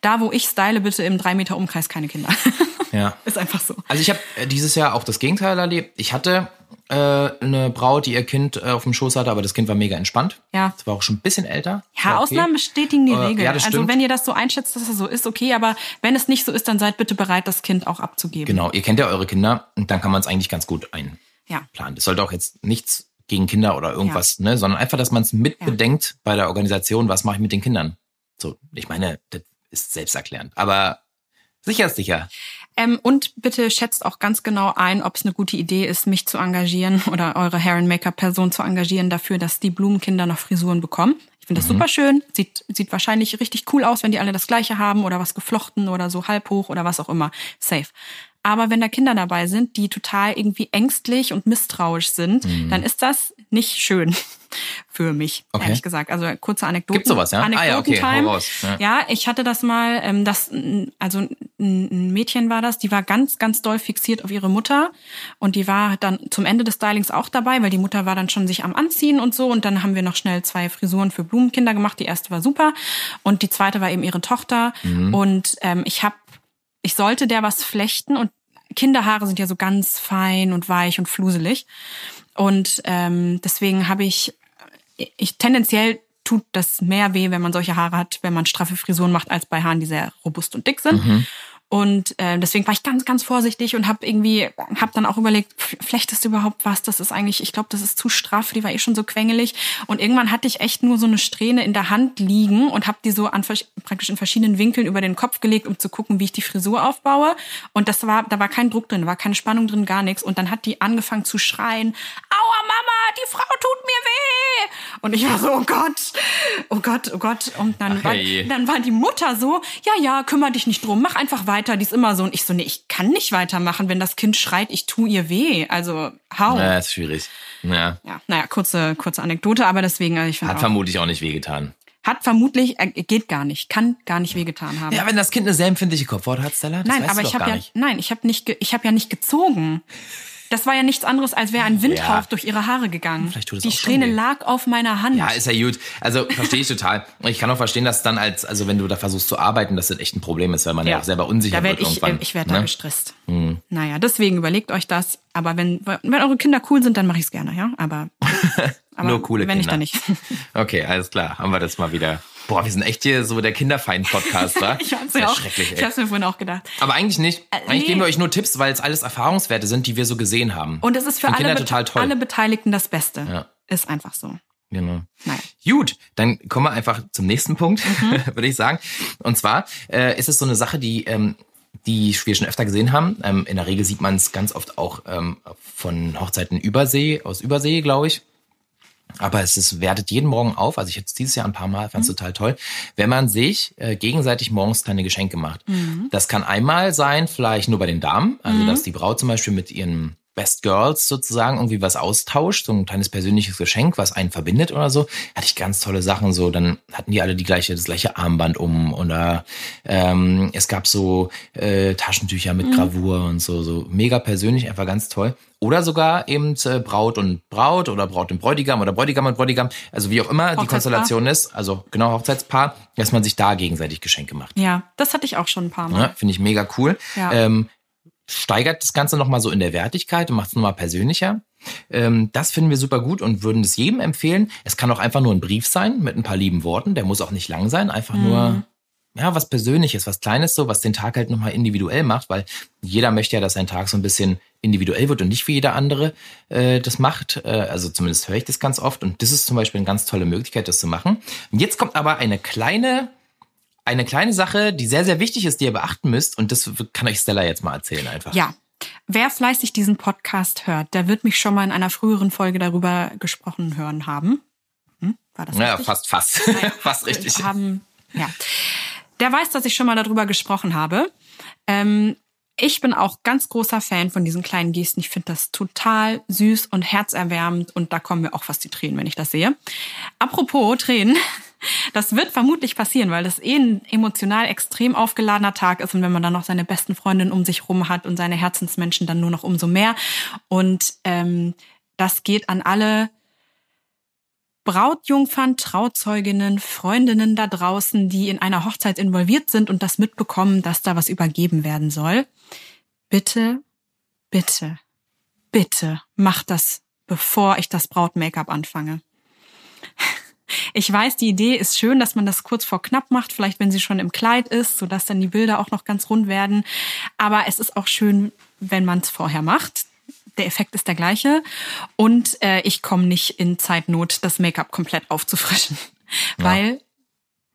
da, wo ich style, bitte im drei Meter Umkreis keine Kinder. ja. <laughs> Ist einfach so. Also ich habe dieses Jahr auch das Gegenteil erlebt. Ich hatte äh, eine Braut, die ihr Kind äh, auf dem Schoß hatte, aber das Kind war mega entspannt. Ja. Das war auch schon ein bisschen älter. Das Ja, okay. Ausnahmen bestätigen die Äh, Regel. ja, das also stimmt. wenn ihr das so einschätzt, dass es so ist, okay, aber wenn es nicht so ist, dann seid bitte bereit, das Kind auch abzugeben. Genau, ihr kennt ja eure Kinder und dann kann man es eigentlich ganz gut einplanen. Ja. Das sollte auch jetzt nichts gegen Kinder oder irgendwas, ne, sondern einfach, dass man es mitbedenkt bei der Organisation, was mache ich mit den Kindern. So, ich meine, das ist selbsterklärend, aber sicher ist sicher. Ähm, und bitte schätzt auch ganz genau ein, ob es eine gute Idee ist, mich zu engagieren oder eure Hair and Make-up Person zu engagieren dafür, dass die Blumenkinder noch Frisuren bekommen. Ich finde das super schön. Sieht, sieht wahrscheinlich richtig cool aus, wenn die alle das gleiche haben oder was geflochten oder so halb hoch oder was auch immer. Safe. Aber wenn da Kinder dabei sind, die total irgendwie ängstlich und misstrauisch sind, Mhm. dann ist das nicht schön <laughs> für mich, Okay. ehrlich gesagt. Also kurze Anekdoten. Gibt's sowas, ja? Ah ja, okay, Anekdotentime. raus. Ja. Ja, ich hatte das mal, ähm, das, also ein Mädchen war das, die war ganz, ganz doll fixiert auf ihre Mutter und die war dann zum Ende des Stylings auch dabei, weil die Mutter war dann schon sich am Anziehen und so und dann haben wir noch schnell zwei Frisuren für Blumenkinder gemacht. Die erste war super und die zweite war eben ihre Tochter und ähm, ich habe, ich sollte der was flechten und Kinderhaare sind ja so ganz fein und weich und fluselig und ähm, deswegen habe ich ich tendenziell tut das mehr weh, wenn man solche Haare hat, wenn man straffe Frisuren macht, als bei Haaren, die sehr robust und dick sind. Und äh, deswegen war ich ganz, ganz vorsichtig und habe irgendwie, habe dann auch überlegt, flechtest du überhaupt was? Das ist eigentlich, ich glaube, das ist zu straff, die war eh schon so quengelig. Und irgendwann hatte ich echt nur so eine Strähne in der Hand liegen und habe die so an, praktisch in verschiedenen Winkeln über den Kopf gelegt, um zu gucken, wie ich die Frisur aufbaue. Und das war, da war kein Druck drin, da war keine Spannung drin, gar nichts. Und dann hat die angefangen zu schreien, Aua Mama, die Frau tut mir weh. Und ich war so, oh Gott, oh Gott, oh Gott. Und dann, Ach, war, dann war die Mutter so, ja, ja, kümmere dich nicht drum, mach einfach weiter. Die ist immer so. Und ich so, nee, ich kann nicht weitermachen, wenn das Kind schreit, ich tu ihr weh. Also, hau. Ja, ist schwierig. Ja. Ja, naja, kurze, kurze Anekdote, aber deswegen, also ich Hat auch, vermutlich auch nicht wehgetan. hat vermutlich, äh, geht gar nicht, kann gar nicht wehgetan haben. Ja, wenn das Kind eine sehr empfindliche Kopfhaut hat, Stella, das nein, weißt aber du ich habe gar ja, nicht. nein, ich habe nicht, ich habe ja nicht gezogen. Das war ja nichts anderes, als wäre ein Windhauch Ja. durch ihre Haare gegangen. Vielleicht tut es Die Strähne lag auf meiner Hand. Ja, ist ja gut. Also verstehe ich total. Und Ich kann auch verstehen, dass dann als, also wenn du da versuchst zu arbeiten, dass das echt ein Problem ist, weil man ja, auch selber unsicher da wird ich, irgendwann. ich werde da ne? Hm. gestresst. Naja, deswegen überlegt euch das. Aber wenn, wenn eure Kinder cool sind, dann mache ich es gerne, ja. Aber, <laughs> aber Nur coole wenn Kinder. nicht, dann <laughs> nicht. Okay, alles klar. Haben wir das mal wieder. Boah, wir sind echt hier so der Kinderfeind-Podcast, wa? <laughs> Ich hab's mir auch, schrecklich, ich hab's mir vorhin auch gedacht. Aber eigentlich nicht. Eigentlich nee. geben wir euch nur Tipps, weil es alles Erfahrungswerte sind, die wir so gesehen haben. Und es ist für alle, toll. alle Beteiligten das Beste. Ja. Ist einfach so. Genau. Naja. Gut, dann kommen wir einfach zum nächsten Punkt, Mhm. <laughs> würde ich sagen. Und zwar äh, ist es so eine Sache, die, ähm, die wir schon öfter gesehen haben. Ähm, in der Regel sieht man es ganz oft auch ähm, von Hochzeiten Übersee, aus Übersee, glaube ich. Aber es ist, wertet jeden Morgen auf, also ich jetzt dieses Jahr ein paar Mal, fand es total toll, wenn man sich äh, gegenseitig morgens kleine Geschenke macht. Das kann einmal sein, vielleicht nur bei den Damen, also dass die Braut zum Beispiel mit ihren Best Girls sozusagen irgendwie was austauscht, so ein kleines persönliches Geschenk, was einen verbindet oder so. Hatte ich ganz tolle Sachen so. Dann hatten die alle die gleiche, das gleiche Armband um oder ähm, es gab so äh, Taschentücher mit Gravur und so, so mega persönlich, einfach ganz toll. Oder sogar eben äh, Braut und Braut oder Braut und Bräutigam oder Bräutigam und Bräutigam, also wie auch immer die. Konstellation ist, also genau Hochzeitspaar, dass man sich da gegenseitig Geschenke macht. Ja, das hatte ich auch schon ein paar Mal. Ja, Finde ich mega cool. Ja. Ähm, steigert das Ganze nochmal so in der Wertigkeit und macht es nochmal persönlicher. Ähm, das finden wir super gut und würden es jedem empfehlen. Es kann auch einfach nur ein Brief sein mit ein paar lieben Worten. Der muss auch nicht lang sein. Einfach nur, ja, was Persönliches, was Kleines so, was den Tag halt nochmal individuell macht, weil jeder möchte ja, dass sein Tag so ein bisschen individuell wird und nicht wie jeder andere äh, das macht. Äh, also zumindest höre ich das ganz oft und das ist zum Beispiel eine ganz tolle Möglichkeit, das zu machen. Und jetzt kommt aber eine kleine eine kleine Sache, die sehr, sehr wichtig ist, die ihr beachten müsst. Und das kann euch Stella jetzt mal erzählen einfach. Ja. Wer fleißig diesen Podcast hört, der wird mich schon mal in einer früheren Folge darüber gesprochen hören haben. Hm? War das Ja, richtig? fast, fast. <laughs> fast richtig. Haben, ja. Der weiß, dass ich schon mal darüber gesprochen habe. Ähm, ich bin auch ganz großer Fan von diesen kleinen Gesten. Ich finde das total süß und herzerwärmend und da kommen mir auch fast die Tränen, wenn ich das sehe. Apropos Tränen, das wird vermutlich passieren, weil das eh ein emotional extrem aufgeladener Tag ist und wenn man dann noch seine besten Freundinnen um sich rum hat und seine Herzensmenschen dann nur noch umso mehr. Und ähm, das geht an alle Brautjungfern, Trauzeuginnen, Freundinnen da draußen, die in einer Hochzeit involviert sind und das mitbekommen, dass da was übergeben werden soll. Bitte, bitte, bitte macht das, bevor ich das Braut-Make-up anfange. Ich weiß, die Idee ist schön, dass man das kurz vor knapp macht, vielleicht wenn sie schon im Kleid ist, sodass dann die Bilder auch noch ganz rund werden. Aber es ist auch schön, wenn man es vorher macht. Der Effekt ist der gleiche. Und äh, ich komme nicht in Zeitnot, das Make-up komplett aufzufrischen. <laughs> Weil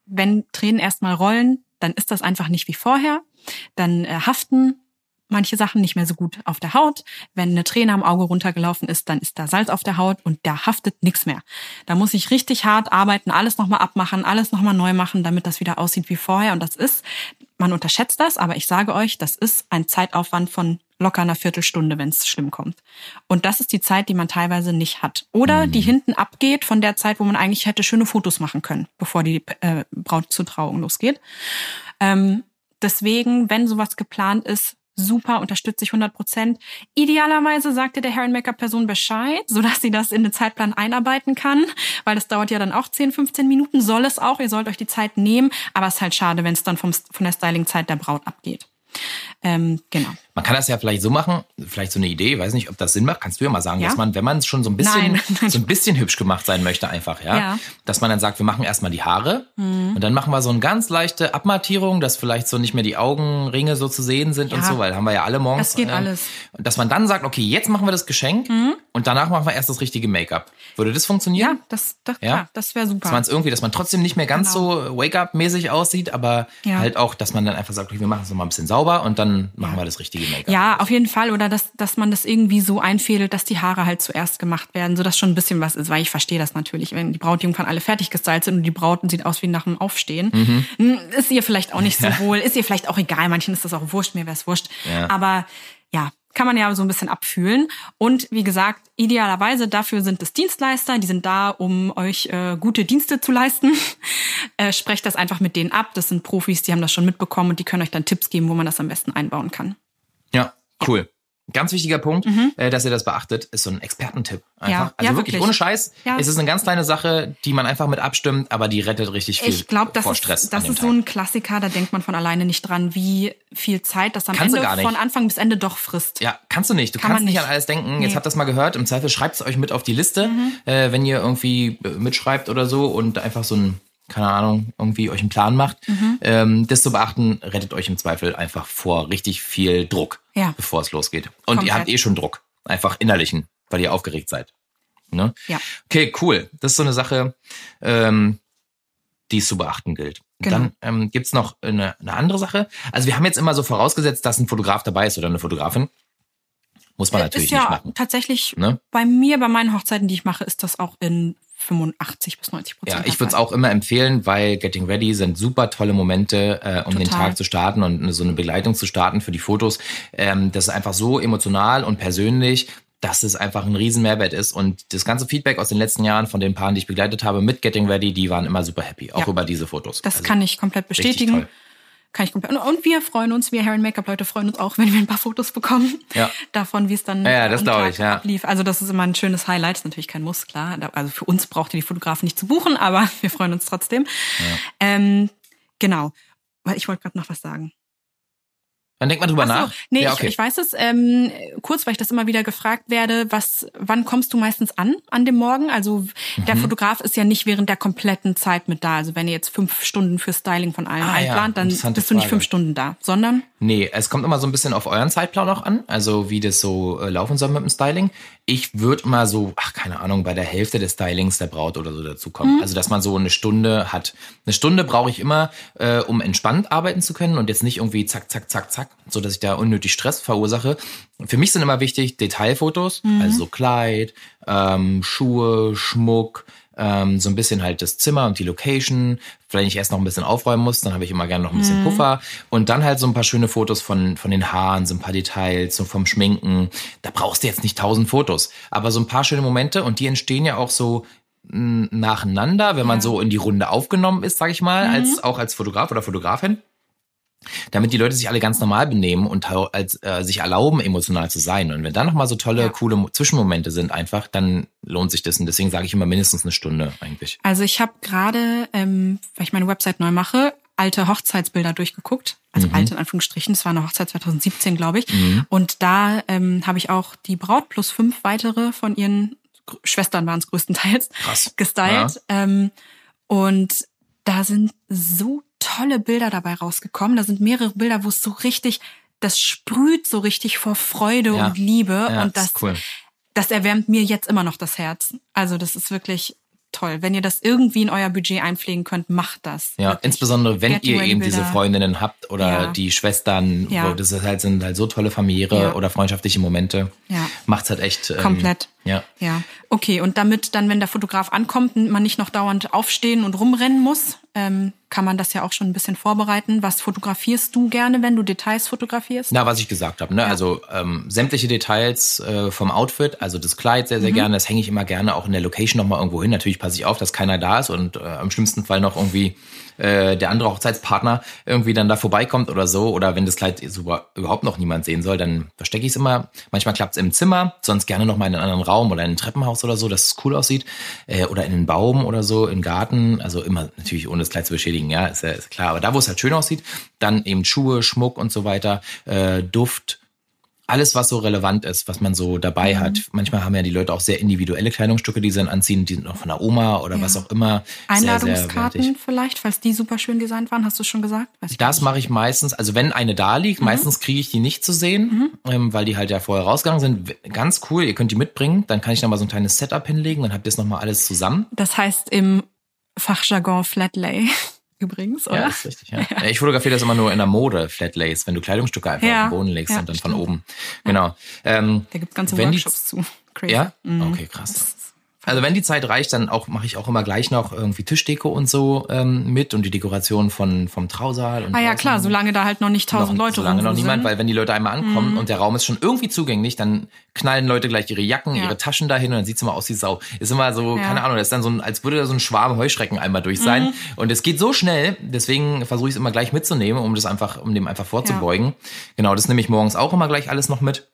wenn Tränen erstmal rollen, dann ist das einfach nicht wie vorher. Dann äh, haften manche Sachen nicht mehr so gut auf der Haut. Wenn eine Träne am Auge runtergelaufen ist, dann ist da Salz auf der Haut und da haftet nichts mehr. Da muss ich richtig hart arbeiten, alles nochmal abmachen, alles nochmal neu machen, damit das wieder aussieht wie vorher. Und das ist, man unterschätzt das, aber ich sage euch, das ist ein Zeitaufwand von locker einer Viertelstunde, wenn es schlimm kommt. Und das ist die Zeit, die man teilweise nicht hat. Oder mhm. die hinten abgeht von der Zeit, wo man eigentlich hätte schöne Fotos machen können, bevor die äh, Braut zur Trauung losgeht. Ähm, deswegen, wenn sowas geplant ist, super, unterstütze ich 100 Prozent. Idealerweise sagte der Hair and Make-up Person Bescheid, sodass sie das in den Zeitplan einarbeiten kann, weil das dauert ja dann auch 10, 15 Minuten, soll es auch, ihr sollt euch die Zeit nehmen, aber es ist halt schade, wenn es dann vom, von der Styling-Zeit der Braut abgeht. Ähm, genau. Man kann das ja vielleicht so machen, vielleicht so eine Idee, weiß nicht, ob das Sinn macht, kannst du ja mal sagen, ja? dass man, wenn man schon so ein bisschen, <laughs> Nein. so ein bisschen hübsch gemacht sein möchte, einfach, ja, ja. dass man dann sagt, wir machen erstmal die Haare mhm. und dann machen wir so eine ganz leichte Abmattierung, dass vielleicht so nicht mehr die Augenringe so zu sehen sind ja. und so, weil haben wir ja alle morgens. Das geht äh, alles. Dass man dann sagt, okay, jetzt machen wir das Geschenk mhm. und danach machen wir erst das richtige Make-up. Würde das funktionieren? Ja, das, das, ja? Das wäre super. Dass man es irgendwie, dass man trotzdem nicht mehr ganz genau. so Wake-up-mäßig aussieht, aber halt auch, dass man dann einfach sagt, okay, wir machen es nochmal ein bisschen sauber und dann machen wir das richtige Make-up. Ja, auf jeden Fall. Oder dass, dass man das irgendwie so einfädelt, dass die Haare halt zuerst gemacht werden, so dass schon ein bisschen was ist, weil ich verstehe das natürlich, wenn die Braut irgendwann alle fertig gestylt sind und die Brauten sieht aus wie nach dem Aufstehen, mhm. Hm, ist ihr vielleicht auch nicht so <laughs> wohl, ist ihr vielleicht auch egal, manchen ist das auch wurscht, mir wäre es wurscht, ja. aber ja, kann man ja so ein bisschen abfühlen. Und wie gesagt, idealerweise dafür sind es Dienstleister, die sind da, um euch äh, gute Dienste zu leisten. <laughs> äh, sprecht das einfach mit denen ab. Das sind Profis, die haben das schon mitbekommen und die können euch dann Tipps geben, wo man das am besten einbauen kann. Ja, Cool. Ganz wichtiger Punkt, mhm. äh, dass ihr das beachtet, ist so ein Expertentipp. Einfach. Ja, also ja, wirklich, wirklich, ohne Scheiß. Ja. Es ist eine ganz kleine Sache, die man einfach mit abstimmt, aber die rettet richtig viel ich glaub, das vor ist, Stress. Das ist Tag. so ein Klassiker, da denkt man von alleine nicht dran, wie viel Zeit das am kannst Ende von Anfang bis Ende doch frisst. Ja, kannst du nicht. Du Kann kannst nicht. nicht an alles denken. Nee. Jetzt habt ihr das mal gehört. Im Zweifel schreibt es euch mit auf die Liste, mhm. äh, wenn ihr irgendwie äh, mitschreibt oder so und einfach so ein keine Ahnung, irgendwie euch einen Plan macht. Mhm. Ähm, das zu beachten, rettet euch im Zweifel einfach vor richtig viel Druck, ja. bevor es losgeht. Und Komplett. ihr habt eh schon Druck, einfach innerlichen, weil ihr aufgeregt seid. Ne? Ja. Okay, cool. Das ist so eine Sache, ähm, die es zu beachten gilt. Genau. Dann ähm, gibt's noch eine, eine andere Sache. Also wir haben jetzt immer so vorausgesetzt, dass ein Fotograf dabei ist oder eine Fotografin. Muss man natürlich ist ja nicht machen. Tatsächlich ne? bei mir, bei meinen Hochzeiten, die ich mache, ist das auch in 85 bis 90 Prozent. Ja, ich würde es auch immer empfehlen, weil Getting Ready sind super tolle Momente, äh, um Total. den Tag zu starten und so eine Begleitung zu starten für die Fotos. Ähm, das ist einfach so emotional und persönlich, dass es einfach ein riesen Mehrwert ist. Und das ganze Feedback aus den letzten Jahren von den Paaren, die ich begleitet habe mit Getting Ready, die waren immer super happy, auch ja. über diese Fotos. Das also kann ich komplett bestätigen. Kann ich komplett. Und wir freuen uns, wir Hair and Make-up Leute freuen uns auch, wenn wir ein paar Fotos bekommen. Ja. Davon, wie es dann ja, das glaube ich, ja. ablief. Also das ist immer ein schönes Highlight. Ist natürlich kein Muss, klar. Also für uns braucht ihr die Fotografen nicht zu buchen, aber <laughs> wir freuen uns trotzdem. Ja. Ähm, genau. Weil ich wollte gerade noch was sagen. Dann denkt man drüber so, nach. Nee, ja, okay. ich, ich weiß es. Ähm, kurz, weil ich das immer wieder gefragt werde, was, wann kommst du meistens an an dem Morgen? Also mhm. der Fotograf ist ja nicht während der kompletten Zeit mit da. Also wenn ihr jetzt fünf Stunden für Styling von allen ah, einplant, ja. dann bist du nicht Frage. fünf Stunden da, sondern? Nee, es kommt immer so ein bisschen auf euren Zeitplan auch an, also wie das so äh, laufen soll mit dem Styling. Ich würde mal so, ach keine Ahnung, bei der Hälfte des Stylings der Braut oder so dazukommen. Mhm. Also dass man so eine Stunde hat. Eine Stunde brauche ich immer, äh, um entspannt arbeiten zu können und jetzt nicht irgendwie zack, zack, zack, zack, so dass ich da unnötig Stress verursache. Für mich sind immer wichtig Detailfotos, mhm. also so Kleid, ähm, Schuhe, Schmuck, ähm, so ein bisschen halt das Zimmer und die Location. Wenn ich erst noch ein bisschen aufräumen muss, dann habe ich immer gerne noch ein bisschen mhm. Puffer. Und dann halt so ein paar schöne Fotos von, von den Haaren, so ein paar Details, so vom Schminken. Da brauchst du jetzt nicht tausend Fotos, aber so ein paar schöne Momente und die entstehen ja auch so nacheinander, wenn man so in die Runde aufgenommen ist, sag ich mal, mhm. als auch als Fotograf oder Fotografin damit die Leute sich alle ganz normal benehmen und als, äh, sich erlauben, emotional zu sein. Und wenn da nochmal so tolle, ja. coole Zwischenmomente sind einfach, dann lohnt sich das. Und deswegen sage ich immer mindestens eine Stunde eigentlich. Also ich habe gerade, ähm, weil ich meine Website neu mache, alte Hochzeitsbilder durchgeguckt. Also mhm. alte in Anführungsstrichen. Das war eine Hochzeit 2017, glaube ich. Mhm. Und da ähm, habe ich auch die Braut plus fünf weitere von ihren Schwestern waren es größtenteils Krass. gestylt. Ja. Ähm, und da sind so tolle Bilder dabei rausgekommen. Da sind mehrere Bilder, wo es so richtig, das sprüht so richtig vor Freude ja. und Liebe. Ja, und das, das, cool. das erwärmt mir jetzt immer noch das Herz. Also das ist wirklich toll. Wenn ihr das irgendwie in euer Budget einpflegen könnt, macht das. Ja, Wirklich. insbesondere wenn Getting ihr eben diese. Freundinnen habt oder Ja. die Schwestern, Ja. wo das ist halt, sind halt so tolle familiäre Ja. oder freundschaftliche Momente. Ja. Macht's halt echt. Ähm, Komplett. Ja. Ja, okay. Und damit dann, wenn der Fotograf ankommt, man nicht noch dauernd aufstehen und rumrennen muss, ähm, kann man das ja auch schon ein bisschen vorbereiten. Was fotografierst du gerne, wenn du Details fotografierst? Na, was ich gesagt habe, ne? Also ähm, sämtliche Details äh, vom Outfit, also das Kleid sehr, sehr gerne, das hänge ich immer gerne auch in der Location nochmal irgendwo hin. Natürlich passe ich auf, dass keiner da ist und äh, im schlimmsten Fall noch irgendwie äh, der andere Hochzeitspartner irgendwie dann da vorbeikommt oder so. Oder wenn das Kleid so überhaupt noch niemand sehen soll, dann verstecke ich es immer. Manchmal klappt es im Zimmer, sonst gerne noch mal in einen anderen Raum oder in ein Treppenhaus oder so, dass es cool aussieht. Äh, oder in einen Baum oder so, den Garten. Also immer natürlich ohne das Kleid zu beschädigen, ja, ist ja ist klar. Aber da, wo es halt schön aussieht, dann eben Schuhe, Schmuck und so weiter, äh, Duft, alles, was so relevant ist, was man so dabei Mhm. hat. Manchmal haben ja die Leute auch sehr individuelle Kleidungsstücke, die sie dann anziehen, die sind noch von der Oma oder Ja. was auch immer. Sehr, sehr Einladungskarten wertig. vielleicht, falls die super schön designt waren, hast du schon gesagt? Weiß Das mache ich meistens, also wenn eine da Mhm. liegt, meistens kriege ich die nicht zu sehen, ähm, weil die halt ja vorher rausgegangen sind. Ganz cool, ihr könnt die mitbringen, dann kann ich noch mal so ein kleines Setup hinlegen, dann habt ihr es noch mal alles zusammen. Das heißt im Fachjargon Flatlay übrigens, oder? Ja, ist richtig. <laughs> Ja. Ja, Ich fotografiere das immer nur in der Mode, Flatlays, wenn du Kleidungsstücke einfach Ja. auf den Boden legst Ja, und dann von stimmt. oben. Genau. Ähm, Da gibt's ganze wenn die- Workshops zu. Crazy. Ja? Mhm. Okay, krass. Also wenn die Zeit reicht, dann auch mache ich auch immer gleich noch irgendwie Tischdeko und so ähm, mit und die Dekoration von vom Trausaal. Und Ah ja, klar, solange da halt noch nicht tausend noch, Leute solange noch niemand, weil wenn die Leute einmal ankommen und der Raum ist schon irgendwie zugänglich, dann knallen Leute gleich ihre Jacken, Ja. ihre Taschen dahin und dann sieht's immer aus wie Sau. Ist immer so, Ja. keine Ahnung, das ist dann so ein, als würde da so ein Schwarm Heuschrecken einmal durch sein. Und es geht so schnell, deswegen versuche ich es immer gleich mitzunehmen, um das einfach, um dem einfach vorzubeugen. Genau, das nehme ich morgens auch immer gleich alles noch mit.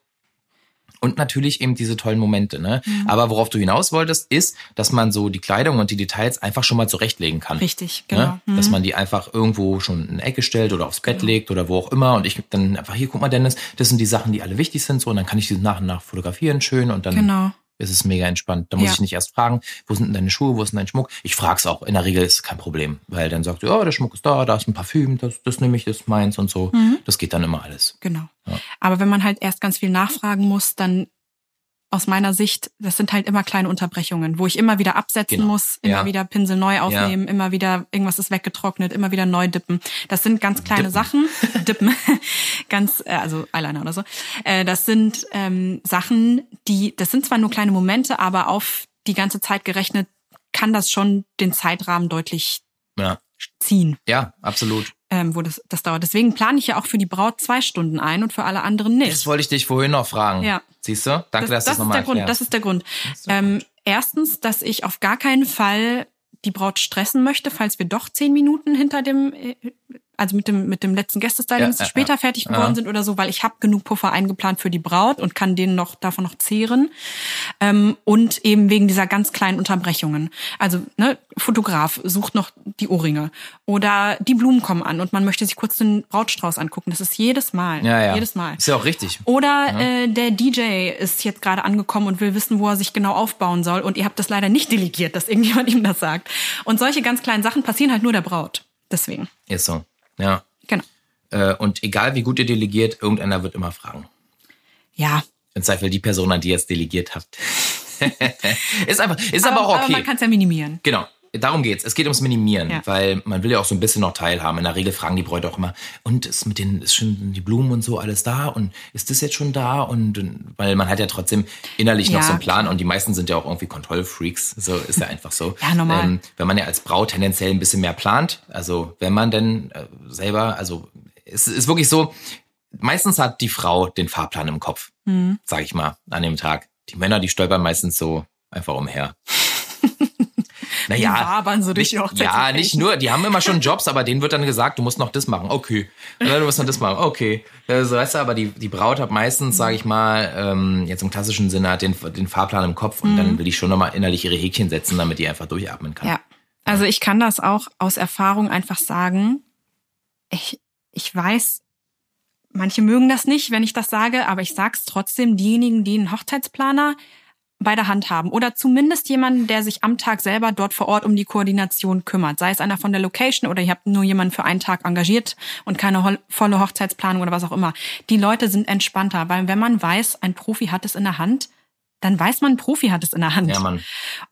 Und natürlich eben diese tollen Momente. Ne? Mhm. Aber worauf du hinaus wolltest, ist, dass man so die Kleidung und die Details einfach schon mal zurechtlegen kann. Richtig, genau. Ne? Dass man die einfach irgendwo schon in eine Ecke stellt oder aufs Bett legt oder wo auch immer. Und ich dann einfach, hier, guck mal, Dennis, das sind die Sachen, die alle wichtig sind. So, und dann kann ich die nach und nach fotografieren, schön. Und dann Genau. Ist es mega entspannt. Da muss Ja. ich nicht erst fragen, wo sind denn deine Schuhe, wo ist denn dein Schmuck? Ich frag's auch. In der Regel ist es kein Problem. Weil dann sagt, ja, der Schmuck ist da, da ist ein Parfüm, das, das nehme ich, das ist meins und so. Mhm. Das geht dann immer alles. Genau. Ja. Aber wenn man halt erst ganz viel nachfragen muss, dann aus meiner Sicht, das sind halt immer kleine Unterbrechungen, wo ich immer wieder absetzen Genau. muss, immer Ja. wieder Pinsel neu aufnehmen, immer wieder irgendwas ist weggetrocknet, immer wieder neu dippen. Das sind ganz kleine Dippen. Sachen, <laughs> dippen, <laughs> ganz, äh, also Eyeliner oder so. Äh, Das sind ähm, Sachen, die, das sind zwar nur kleine Momente, aber auf die ganze Zeit gerechnet kann das schon den Zeitrahmen deutlich Ja, ziehen ja absolut. Ähm, wo das, das dauert. Deswegen plane ich ja auch für die Braut zwei Stunden ein und für alle anderen nicht. Das wollte ich dich vorhin noch fragen. Ja. Siehst du? Danke, dass das, du das das nochmal ist der Grund. erklärst. Das ist der Grund. ist sehr Ähm, erstens, dass ich auf gar keinen Fall die Braut stressen möchte, falls wir doch zehn Minuten hinter dem, äh, also mit dem mit dem letzten Gästestyling Ja, ja, später ja. fertig geworden Ja. sind oder so, weil ich habe genug Puffer eingeplant für die Braut und kann denen noch davon noch zehren ähm, und eben wegen dieser ganz kleinen Unterbrechungen. Also ne, Fotograf sucht noch die Ohrringe oder die Blumen kommen an und man möchte sich kurz den Brautstrauß angucken. Das ist jedes Mal, ja, ja. jedes Mal. Ist ja auch richtig. Oder äh, der DJ ist jetzt gerade angekommen und will wissen, wo er sich genau aufbauen soll. Und ihr habt das leider nicht delegiert, dass irgendjemand <laughs> ihm das sagt. Und solche ganz kleinen Sachen passieren halt nur der Braut. Deswegen. Ist so. Ja. Genau. Äh, Und egal wie gut ihr delegiert, irgendeiner wird immer fragen. Ja. Im Zweifel die Person, an die ihr es delegiert habt. <laughs> ist einfach, ist aber, auch Aber okay. man kann es ja minimieren. Genau. Darum geht's. Es geht ums Minimieren, Ja. weil man will ja auch so ein bisschen noch teilhaben. In der Regel fragen die Bräute auch immer, und ist mit den, ist schon die Blumen und so alles da? Und ist das jetzt schon da? Und, weil man hat ja trotzdem innerlich noch Ja, so einen Plan und die meisten sind ja auch irgendwie Kontrollfreaks. So ist ja einfach so. <laughs> Ja, normal. Ähm, wenn man ja als Braut tendenziell ein bisschen mehr plant, also wenn man denn äh, selber, also es ist wirklich so, meistens hat die Frau den Fahrplan im Kopf, Mhm. sag ich mal, an dem Tag. Die Männer, die stolpern meistens so einfach umher. Naja, Die wabern so durch die ja, nicht nur, die haben immer schon Jobs, aber denen wird dann gesagt, du musst noch das machen. Okay. Oder du musst noch das machen. Okay. Also, weißt du, aber die, die Braut hat meistens, sage ich mal, ähm, jetzt im klassischen Sinne, hat den, den Fahrplan im Kopf und dann will ich schon nochmal innerlich ihre Häkchen setzen, damit die einfach durchatmen kann. Ja. Also ich kann das auch aus Erfahrung einfach sagen. Ich, ich weiß, manche mögen das nicht, wenn ich das sage, aber ich sag's trotzdem, diejenigen, die einen Hochzeitsplaner bei der Hand haben oder zumindest jemanden, der sich am Tag selber dort vor Ort um die Koordination kümmert. Sei es einer von der Location oder ihr habt nur jemanden für einen Tag engagiert und keine volle Hochzeitsplanung oder was auch immer. Die Leute sind entspannter, weil wenn man weiß, ein Profi hat es in der Hand, dann weiß man, ein Profi hat es in der Hand. Ja, Mann.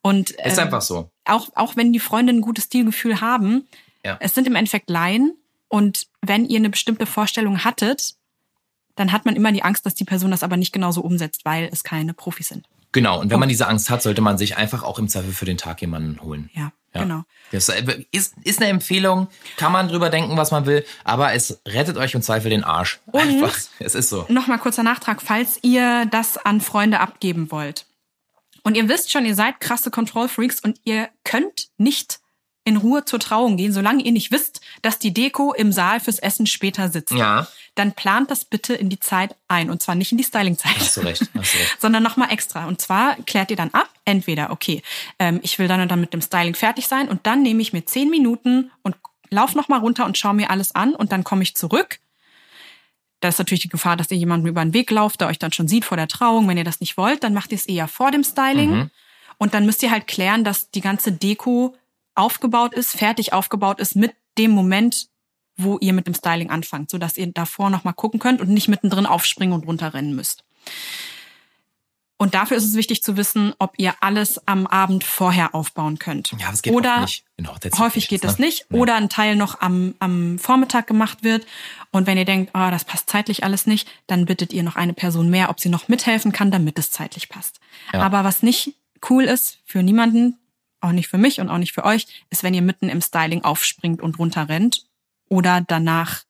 Und Ist ähm, einfach so. auch, auch wenn die Freunde ein gutes Stilgefühl haben, Ja. es sind im Endeffekt Laien. Und wenn ihr eine bestimmte Vorstellung hattet, dann hat man immer die Angst, dass die Person das aber nicht genauso umsetzt, weil es keine Profis sind. Genau. Und wenn man diese Angst hat, sollte man sich einfach auch im Zweifel für den Tag jemanden holen. Ja, Ja. genau. Das ist, ist eine Empfehlung, kann man drüber denken, was man will, aber es rettet euch im Zweifel den Arsch. Einfach. <laughs> Es ist so. Nochmal kurzer Nachtrag, falls ihr das an Freunde abgeben wollt. Und ihr wisst schon, ihr seid krasse Control Freaks und ihr könnt nicht in Ruhe zur Trauung gehen, solange ihr nicht wisst, dass die Deko im Saal fürs Essen später sitzt. Ja. Dann plant das bitte in die Zeit ein. Und zwar nicht in die Stylingzeit. Hast du recht, hast du recht. <laughs> sondern nochmal extra. Und zwar klärt ihr dann ab, entweder, okay, ähm, ich will dann und dann mit dem Styling fertig sein und dann nehme ich mir zehn Minuten und lauf nochmal runter und schaue mir alles an und dann komme ich zurück. Da ist natürlich die Gefahr, dass ihr jemanden über den Weg lauft, der euch dann schon sieht vor der Trauung. Wenn ihr das nicht wollt, dann macht ihr es eher vor dem Styling. Und dann müsst ihr halt klären, dass die ganze Deko aufgebaut ist, fertig aufgebaut ist mit dem Moment, wo ihr mit dem Styling anfangt, sodass ihr davor nochmal gucken könnt und nicht mittendrin aufspringen und runterrennen müsst. Und dafür ist es wichtig zu wissen, ob ihr alles am Abend vorher aufbauen könnt. Ja, es geht Oder nicht. Häufig geht das ne? nicht. Oder ein Teil noch am, am Vormittag gemacht wird. Und wenn ihr denkt, oh, das passt zeitlich alles nicht, dann bittet ihr noch eine Person mehr, ob sie noch mithelfen kann, damit es zeitlich passt. Ja. Aber was nicht cool ist für niemanden, auch nicht für mich und auch nicht für euch, ist, wenn ihr mitten im Styling aufspringt und runterrennt oder danach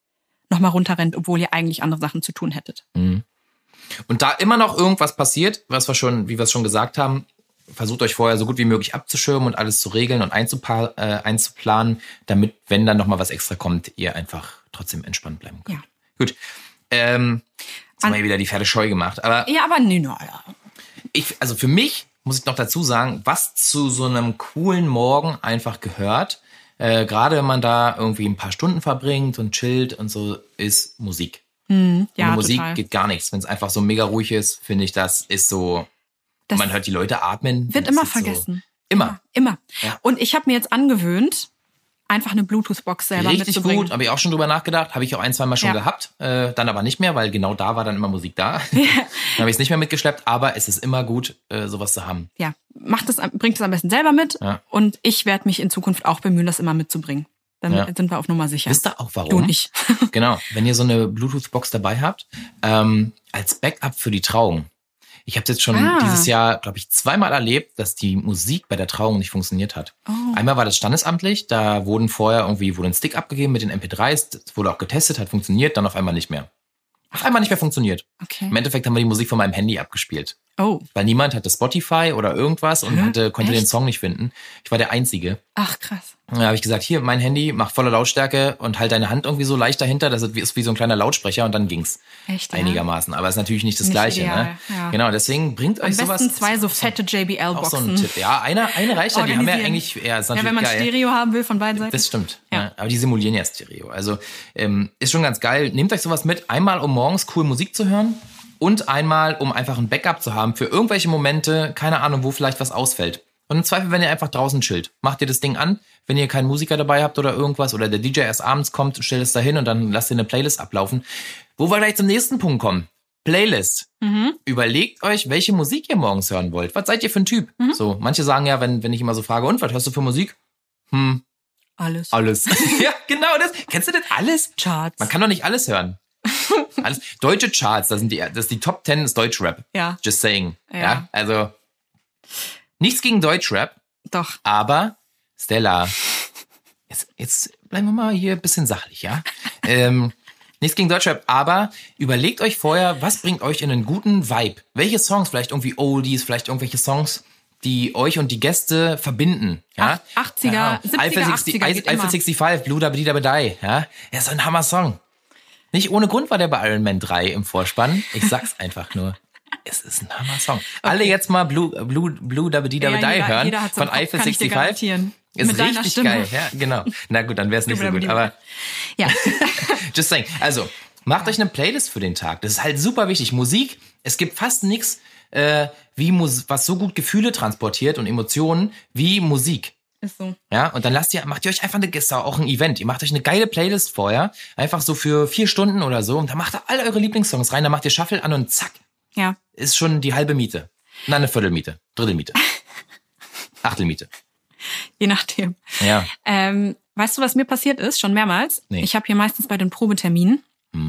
nochmal runterrennt, obwohl ihr eigentlich andere Sachen zu tun hättet. Und da immer noch irgendwas passiert, was wir schon, wie wir es schon gesagt haben, versucht euch vorher so gut wie möglich abzuschirmen und alles zu regeln und einzupa äh, einzuplanen, damit, wenn dann nochmal was extra kommt, ihr einfach trotzdem entspannt bleiben könnt. Ja. Gut. Ähm, jetzt haben An- wir wieder die Pferde scheu gemacht. Aber Ja, aber nee, no, ja. ich, also für mich muss ich noch dazu sagen, was zu so einem coolen Morgen einfach gehört, äh, gerade wenn man da irgendwie ein paar Stunden verbringt und chillt und so, ist Musik. ja Ohne Musik total. geht gar nichts. Wenn es einfach so mega ruhig ist, finde ich, das ist so, Das man hört die Leute atmen. wird immer ist so- vergessen. Immer. Immer. Ja. Und ich habe mir jetzt angewöhnt, einfach eine Bluetooth-Box selber Richtig mitzubringen. gut, habe ich auch schon drüber nachgedacht, habe ich auch ein, zwei Mal schon Ja. gehabt, äh, dann aber nicht mehr, weil genau da war dann immer Musik da. <laughs> dann habe ich es nicht mehr mitgeschleppt, aber es ist immer gut, äh, sowas zu haben. Ja, macht am- bringt es am besten selber mit. Ja. Und ich werde mich in Zukunft auch bemühen, das immer mitzubringen. Dann Ja. sind wir auf Nummer sicher. Wisst ihr auch warum? Du und ich. genau, wenn ihr so eine Bluetooth-Box dabei habt, ähm, als Backup für die Trauung. Ich habe jetzt schon Ah. dieses Jahr, glaube ich, zweimal erlebt, dass die Musik bei der Trauung nicht funktioniert hat. Oh. Einmal war das standesamtlich, da wurden vorher irgendwie wurde ein Stick abgegeben mit den MP3s, das wurde auch getestet, hat funktioniert, dann auf einmal nicht mehr. Auf einmal nicht mehr funktioniert. Okay. Im Endeffekt haben wir die Musik von meinem Handy abgespielt. Oh, Weil niemand hatte Spotify oder irgendwas und hatte, konnte den Echt? Song nicht finden. Ich war der Einzige. ach krass. Da habe ich gesagt, hier, mein Handy, mach volle Lautstärke und halt deine Hand irgendwie so leicht dahinter, das ist wie so ein kleiner Lautsprecher und dann ging's. Echt, ja? Einigermaßen. Aber ist natürlich nicht das Nicht Gleiche. ideal, ne? ja. Genau, deswegen bringt Am euch besten sowas. zwei so fette Auch so ein JBL-Boxen. Tipp. Ja, eine, eine reicht ja. Die haben ja eigentlich, ja, ist Ja, wenn man geil. Stereo haben will von beiden Seiten. Das stimmt. Ja. Ja. Aber die simulieren ja Stereo. Also ähm, ist schon ganz geil. Nehmt euch sowas mit, einmal um morgens cool Musik zu hören und einmal um einfach ein Backup zu haben für irgendwelche Momente, keine Ahnung, wo vielleicht was ausfällt. Und im Zweifel, wenn ihr einfach draußen chillt, macht ihr das Ding an, wenn ihr keinen Musiker dabei habt oder irgendwas oder der DJ erst abends kommt, stellt es da hin und dann lasst ihr eine Playlist ablaufen. Wo wir gleich zum nächsten Punkt kommen. Playlist. Mhm. Überlegt euch, welche Musik ihr morgens hören wollt. Was seid ihr für ein Typ? Mhm. So, manche sagen ja, wenn, wenn ich immer so frage, und was hörst du für Musik? Hm, Alles. alles. <laughs> ja, genau das. Kennst du das alles? Charts. Man kann doch nicht alles hören. <laughs> Alles. Deutsche Charts, das sind die, das ist die Top 10 ist Deutschrap. Ja. Just saying. Ja. Ja. Also, nichts gegen Deutschrap, Doch. aber Stella, jetzt, jetzt bleiben wir mal hier ein bisschen sachlich, ja? ähm, nichts gegen Deutschrap, aber überlegt euch vorher, was bringt euch in einen guten Vibe? Welche Songs, vielleicht irgendwie Oldies, vielleicht irgendwelche Songs, die euch und die Gäste verbinden, ja? Ach, 80er, Ja. 70er, Eiffel 80er geht Eiffel immer. 65, Blue Dabba Die, ja? Er ist ein Hammer-Song. Nicht ohne Grund war der bei Iron Man 3 im Vorspann. Ich sag's einfach nur. Es ist ein Hammer-Song. Alle jetzt mal Blue, Blue, Blue Dabba Dabba Ja, Die hören jeder von Kopf, Eiffel kann ich dir 65. garantieren. Ist Mit richtig Stimme. geil, ja, genau. Na gut, dann wäre es nicht so gut, aber Ja. <laughs> just saying. Also, macht euch eine Playlist für den Tag. Das ist halt super wichtig. Musik, es gibt fast nichts, äh, wie Mus was so gut Gefühle transportiert und Emotionen wie Musik. Ist so. Ja, und dann lasst ihr, macht ihr euch einfach eine, ist auch ein Event. Ihr macht euch eine geile Playlist vorher, einfach so für vier Stunden oder so, und dann macht ihr all eure Lieblingssongs rein, dann macht ihr Shuffle an und zack, Ja. ist schon die halbe Miete. Na, eine Viertelmiete, Drittelmiete, <laughs> Achtelmiete. Je nachdem. Ja. Ähm, weißt du, was mir passiert ist, schon mehrmals? Nee. Ich habe hier meistens bei den Probeterminen,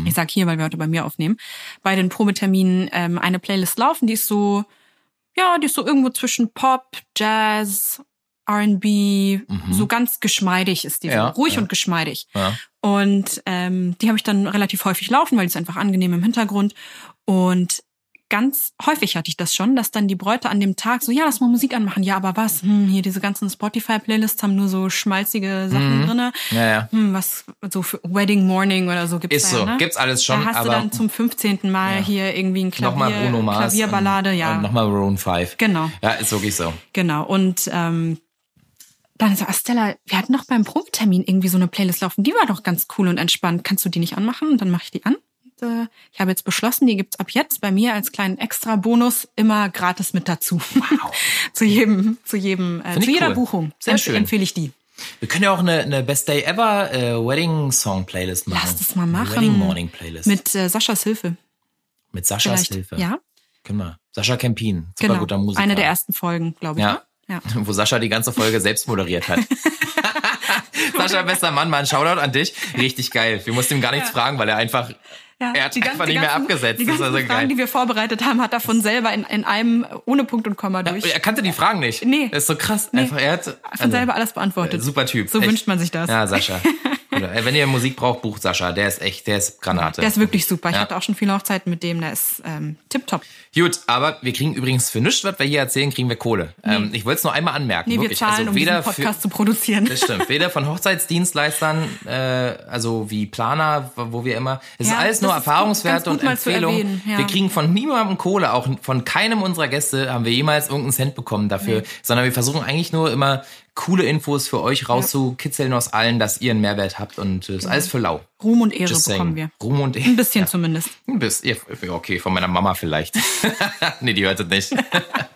ich sag hier, weil wir heute bei mir aufnehmen, bei den Probeterminen ähm, eine Playlist laufen, die ist so, ja, die ist so irgendwo zwischen Pop, Jazz, R&B, so ganz geschmeidig ist die, Ja, so ruhig ja. und geschmeidig. Ja. Und ähm, die habe ich dann relativ häufig laufen, weil die ist einfach angenehm im Hintergrund. Und ganz häufig hatte ich das schon, dass dann die Bräute an dem Tag so, ja, lass mal Musik anmachen. Ja, aber was? Hm, hier diese ganzen Spotify-Playlists haben nur so schmalzige Sachen drinne. Ja, ja. Hm, was so für Wedding Morning oder so gibt's Ist da, so, ne? gibt's alles schon, Da hast aber du dann zum 15. Mal Ja. hier irgendwie ein Klavier, nochmal Bruno Mars. Klavierballade, und, ja. Und nochmal Maroon 5. Genau. Ja, ist wirklich so. Genau. Und ähm, dann so, ah, Stella, wir hatten noch beim Probetermin irgendwie so eine Playlist laufen. Die war doch ganz cool und entspannt. Kannst du die nicht anmachen? Und dann mache ich die an. Und, äh, ich habe jetzt beschlossen, die gibt's ab jetzt bei mir als kleinen Extra-Bonus immer gratis mit dazu. Wow. <laughs> zu jedem, zu jedem, äh, zu jeder cool. Buchung. Sehr Empf- schön. Empfehle ich die. Wir können ja auch eine, eine Best Day Ever äh, Wedding Song Playlist machen. Lass das mal machen. Wedding Morning Playlist. Mit äh, Saschas Hilfe. Mit Saschas Vielleicht. Hilfe. Ja, Können wir. Sascha Kempin. Super genau. guter Musiker. Eine der ersten Folgen, glaube ich. Ja. Ja. <laughs> Wo Sascha die ganze Folge selbst moderiert hat. <laughs> Sascha, bester Mann, mal ein Shoutout an dich. Richtig geil. Wir mussten ihm gar nichts fragen, weil er einfach, Ja, er hat die ganzen- einfach nicht mehr abgesetzt. Die ganzen war so Fragen, geil. die wir vorbereitet haben, hat er von selber in, in einem ohne Punkt und Komma durch. Er kannte die Fragen nicht. Nee. Das ist so krass. Einfach, er hat, Von also, selber alles beantwortet. super Typ. So Echt. wünscht man sich das. Ja, Sascha. <laughs> Oder, äh, Wenn ihr Musik braucht, bucht Sascha. Der ist echt, der ist Granate. Der ist wirklich super. Ich Ja. hatte auch schon viele Hochzeiten mit dem. Der ist ähm, tipptopp. Gut, aber wir kriegen übrigens für nichts, was wir hier erzählen, kriegen wir Kohle. Ähm, ich wollte es nur einmal anmerken. Nee, wir wirklich. zahlen, also um diesen Podcast für, zu produzieren. Das stimmt. Weder von Hochzeitsdienstleistern, äh, also wie Planer, wo wir immer. Es Ja, ist alles nur Erfahrungswerte und Empfehlungen. ja. Wir kriegen von niemandem Kohle, auch von keinem unserer Gäste haben wir jemals irgendeinen Cent bekommen dafür, sondern wir versuchen eigentlich nur immer coole Infos für euch rauszukitzeln aus allen, dass ihr einen Mehrwert habt und das ist alles für lau. Ruhm und Ehre Just bekommen saying. wir. Ruhm und Ein bisschen zumindest. ein bisschen. Ja, okay, von meiner Mama vielleicht. <laughs> nee, die hört es nicht.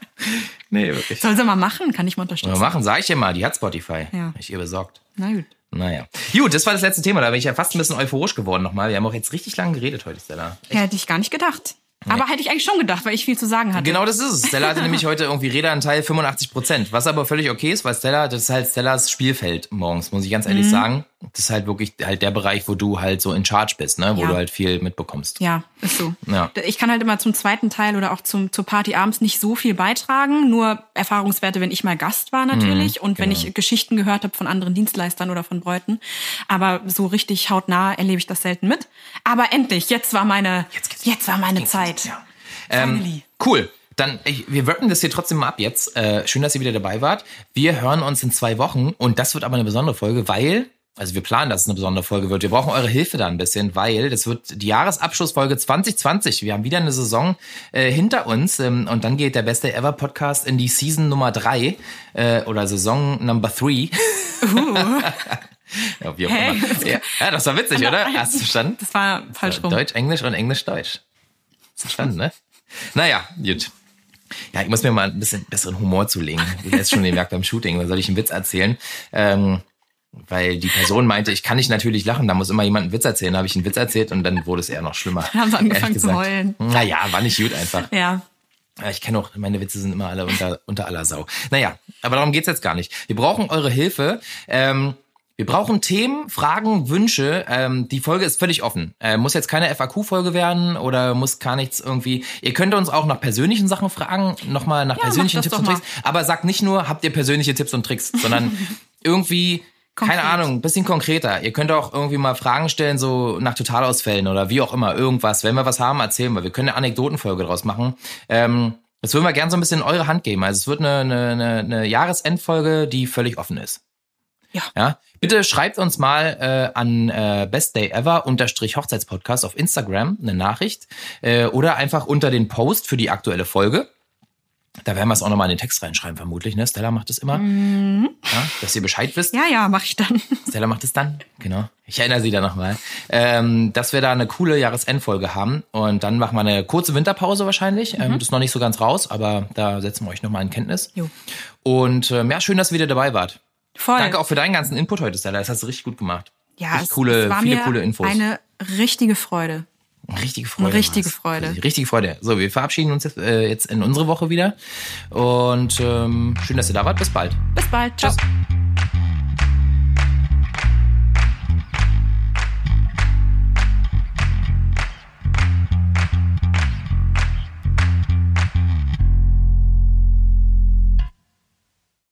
<laughs> nee, wirklich. Soll sie mal machen? Kann ich mal Mal unterstützen. machen, sag ich ihr mal, die hat Spotify. Ja. Ich ihr besorgt. Na gut. Naja. Gut, das war das letzte Thema. Da bin ich ja fast ein bisschen euphorisch geworden nochmal. Wir haben auch jetzt richtig lange geredet heute, Stella. Ja, hätte ich gar nicht gedacht. Aber hätte ich eigentlich schon gedacht, weil ich viel zu sagen hatte. Genau das ist es. Stella hatte <laughs> nämlich heute irgendwie Redeanteil 85 Prozent, was aber völlig okay ist, weil Stella, das ist halt Stellas Spielfeld morgens, muss ich ganz Mhm. ehrlich sagen. Das ist halt wirklich halt der Bereich, wo du halt so in Charge bist, ne, wo Ja. du halt viel mitbekommst. Ja, ist so. Ja. Ich kann halt immer zum zweiten Teil oder auch zum, zur Party abends nicht so viel beitragen. Nur Erfahrungswerte, wenn ich mal Gast war natürlich und wenn genau. ich Geschichten gehört habe von anderen Dienstleistern oder von Bräuten. Aber so richtig hautnah erlebe ich das selten mit. Aber endlich, jetzt war meine, jetzt, war meine Zeit. Ja. Ähm, cool. Dann, ich, wir wirken das hier trotzdem mal ab jetzt. Äh, schön, dass ihr wieder dabei wart. Wir hören uns in zwei Wochen und das wird aber eine besondere Folge, weil, also wir planen, dass es eine besondere Folge wird. Wir brauchen eure Hilfe da ein bisschen, weil das wird die Jahresabschlussfolge 2020. Wir haben wieder eine Saison äh, hinter uns ähm, und dann geht der Beste Ever Podcast in die Season Nummer drei äh, oder Saison Number three. <laughs> ja, wie auch Hey. immer. Ja, ja, das war witzig, oder? Hast du verstanden? Das war falsch rum. Deutsch, Englisch und Englisch, Deutsch. Ist verstanden, ne? <laughs> Naja, gut. Ja, ich muss mir mal ein bisschen besseren Humor zulegen. Du hast schon gemerkt beim Shooting, da soll ich einen Witz erzählen. Ähm, weil die Person meinte, ich kann nicht natürlich lachen, da muss immer jemand einen Witz erzählen. Da habe ich einen Witz erzählt und dann wurde es eher noch schlimmer. Dann haben sie angefangen zu gesagt. heulen. Naja, war nicht gut einfach. Ja. Ich kenne auch, meine Witze sind immer alle unter, unter aller Sau. Naja, aber darum geht's jetzt gar nicht. Wir brauchen eure Hilfe. Ähm, wir brauchen Themen, Fragen, Wünsche. Ähm, die Folge ist völlig offen. Äh, muss jetzt keine FAQ-Folge werden oder muss gar nichts irgendwie. Ihr könnt uns auch nach persönlichen Sachen fragen, nochmal nach Ja, persönlichen Tipps und Tricks. Aber sagt nicht nur, habt ihr persönliche Tipps und Tricks, sondern <laughs> irgendwie, keine Konkret. Ahnung, ein bisschen konkreter. Ihr könnt auch irgendwie mal Fragen stellen, so nach Totalausfällen oder wie auch immer, irgendwas. Wenn wir was haben, erzählen wir. Wir können eine Anekdotenfolge draus machen. Ähm, das würden wir gerne so ein bisschen in eure Hand geben. Also es wird eine, eine, eine, Jahresendfolge, die völlig offen ist. Ja. Ja, bitte schreibt uns mal äh, an äh, bestdayever unterstrich Hochzeitspodcast auf Instagram eine Nachricht äh, oder einfach unter den Post für die aktuelle Folge. Da werden wir es auch nochmal in den Text reinschreiben, vermutlich, ne? Stella macht es immer. Ja, dass ihr Bescheid wisst. Ja, ja, mache ich dann. <laughs> Stella macht es dann, genau. Ich erinnere sie da nochmal. Ähm, dass wir da eine coole Jahresendfolge haben. Und dann machen wir eine kurze Winterpause wahrscheinlich. Ähm, das ist noch nicht so ganz raus, aber da setzen wir euch nochmal in Kenntnis. Jo. Und ähm, ja, schön, dass ihr wieder dabei wart. Voll. Danke auch für deinen ganzen Input heute, Stella. Das hast du richtig gut gemacht. Ja, richtig es, coole, es war viele mir coole Infos. eine richtige Freude. Richtige Freude. Eine richtige. Freude. Richtige Freude. So, wir verabschieden uns jetzt, äh, jetzt in unsere Woche wieder. Und ähm, schön, dass ihr da wart. Bis bald. Bis bald. Ciao. Tschüss.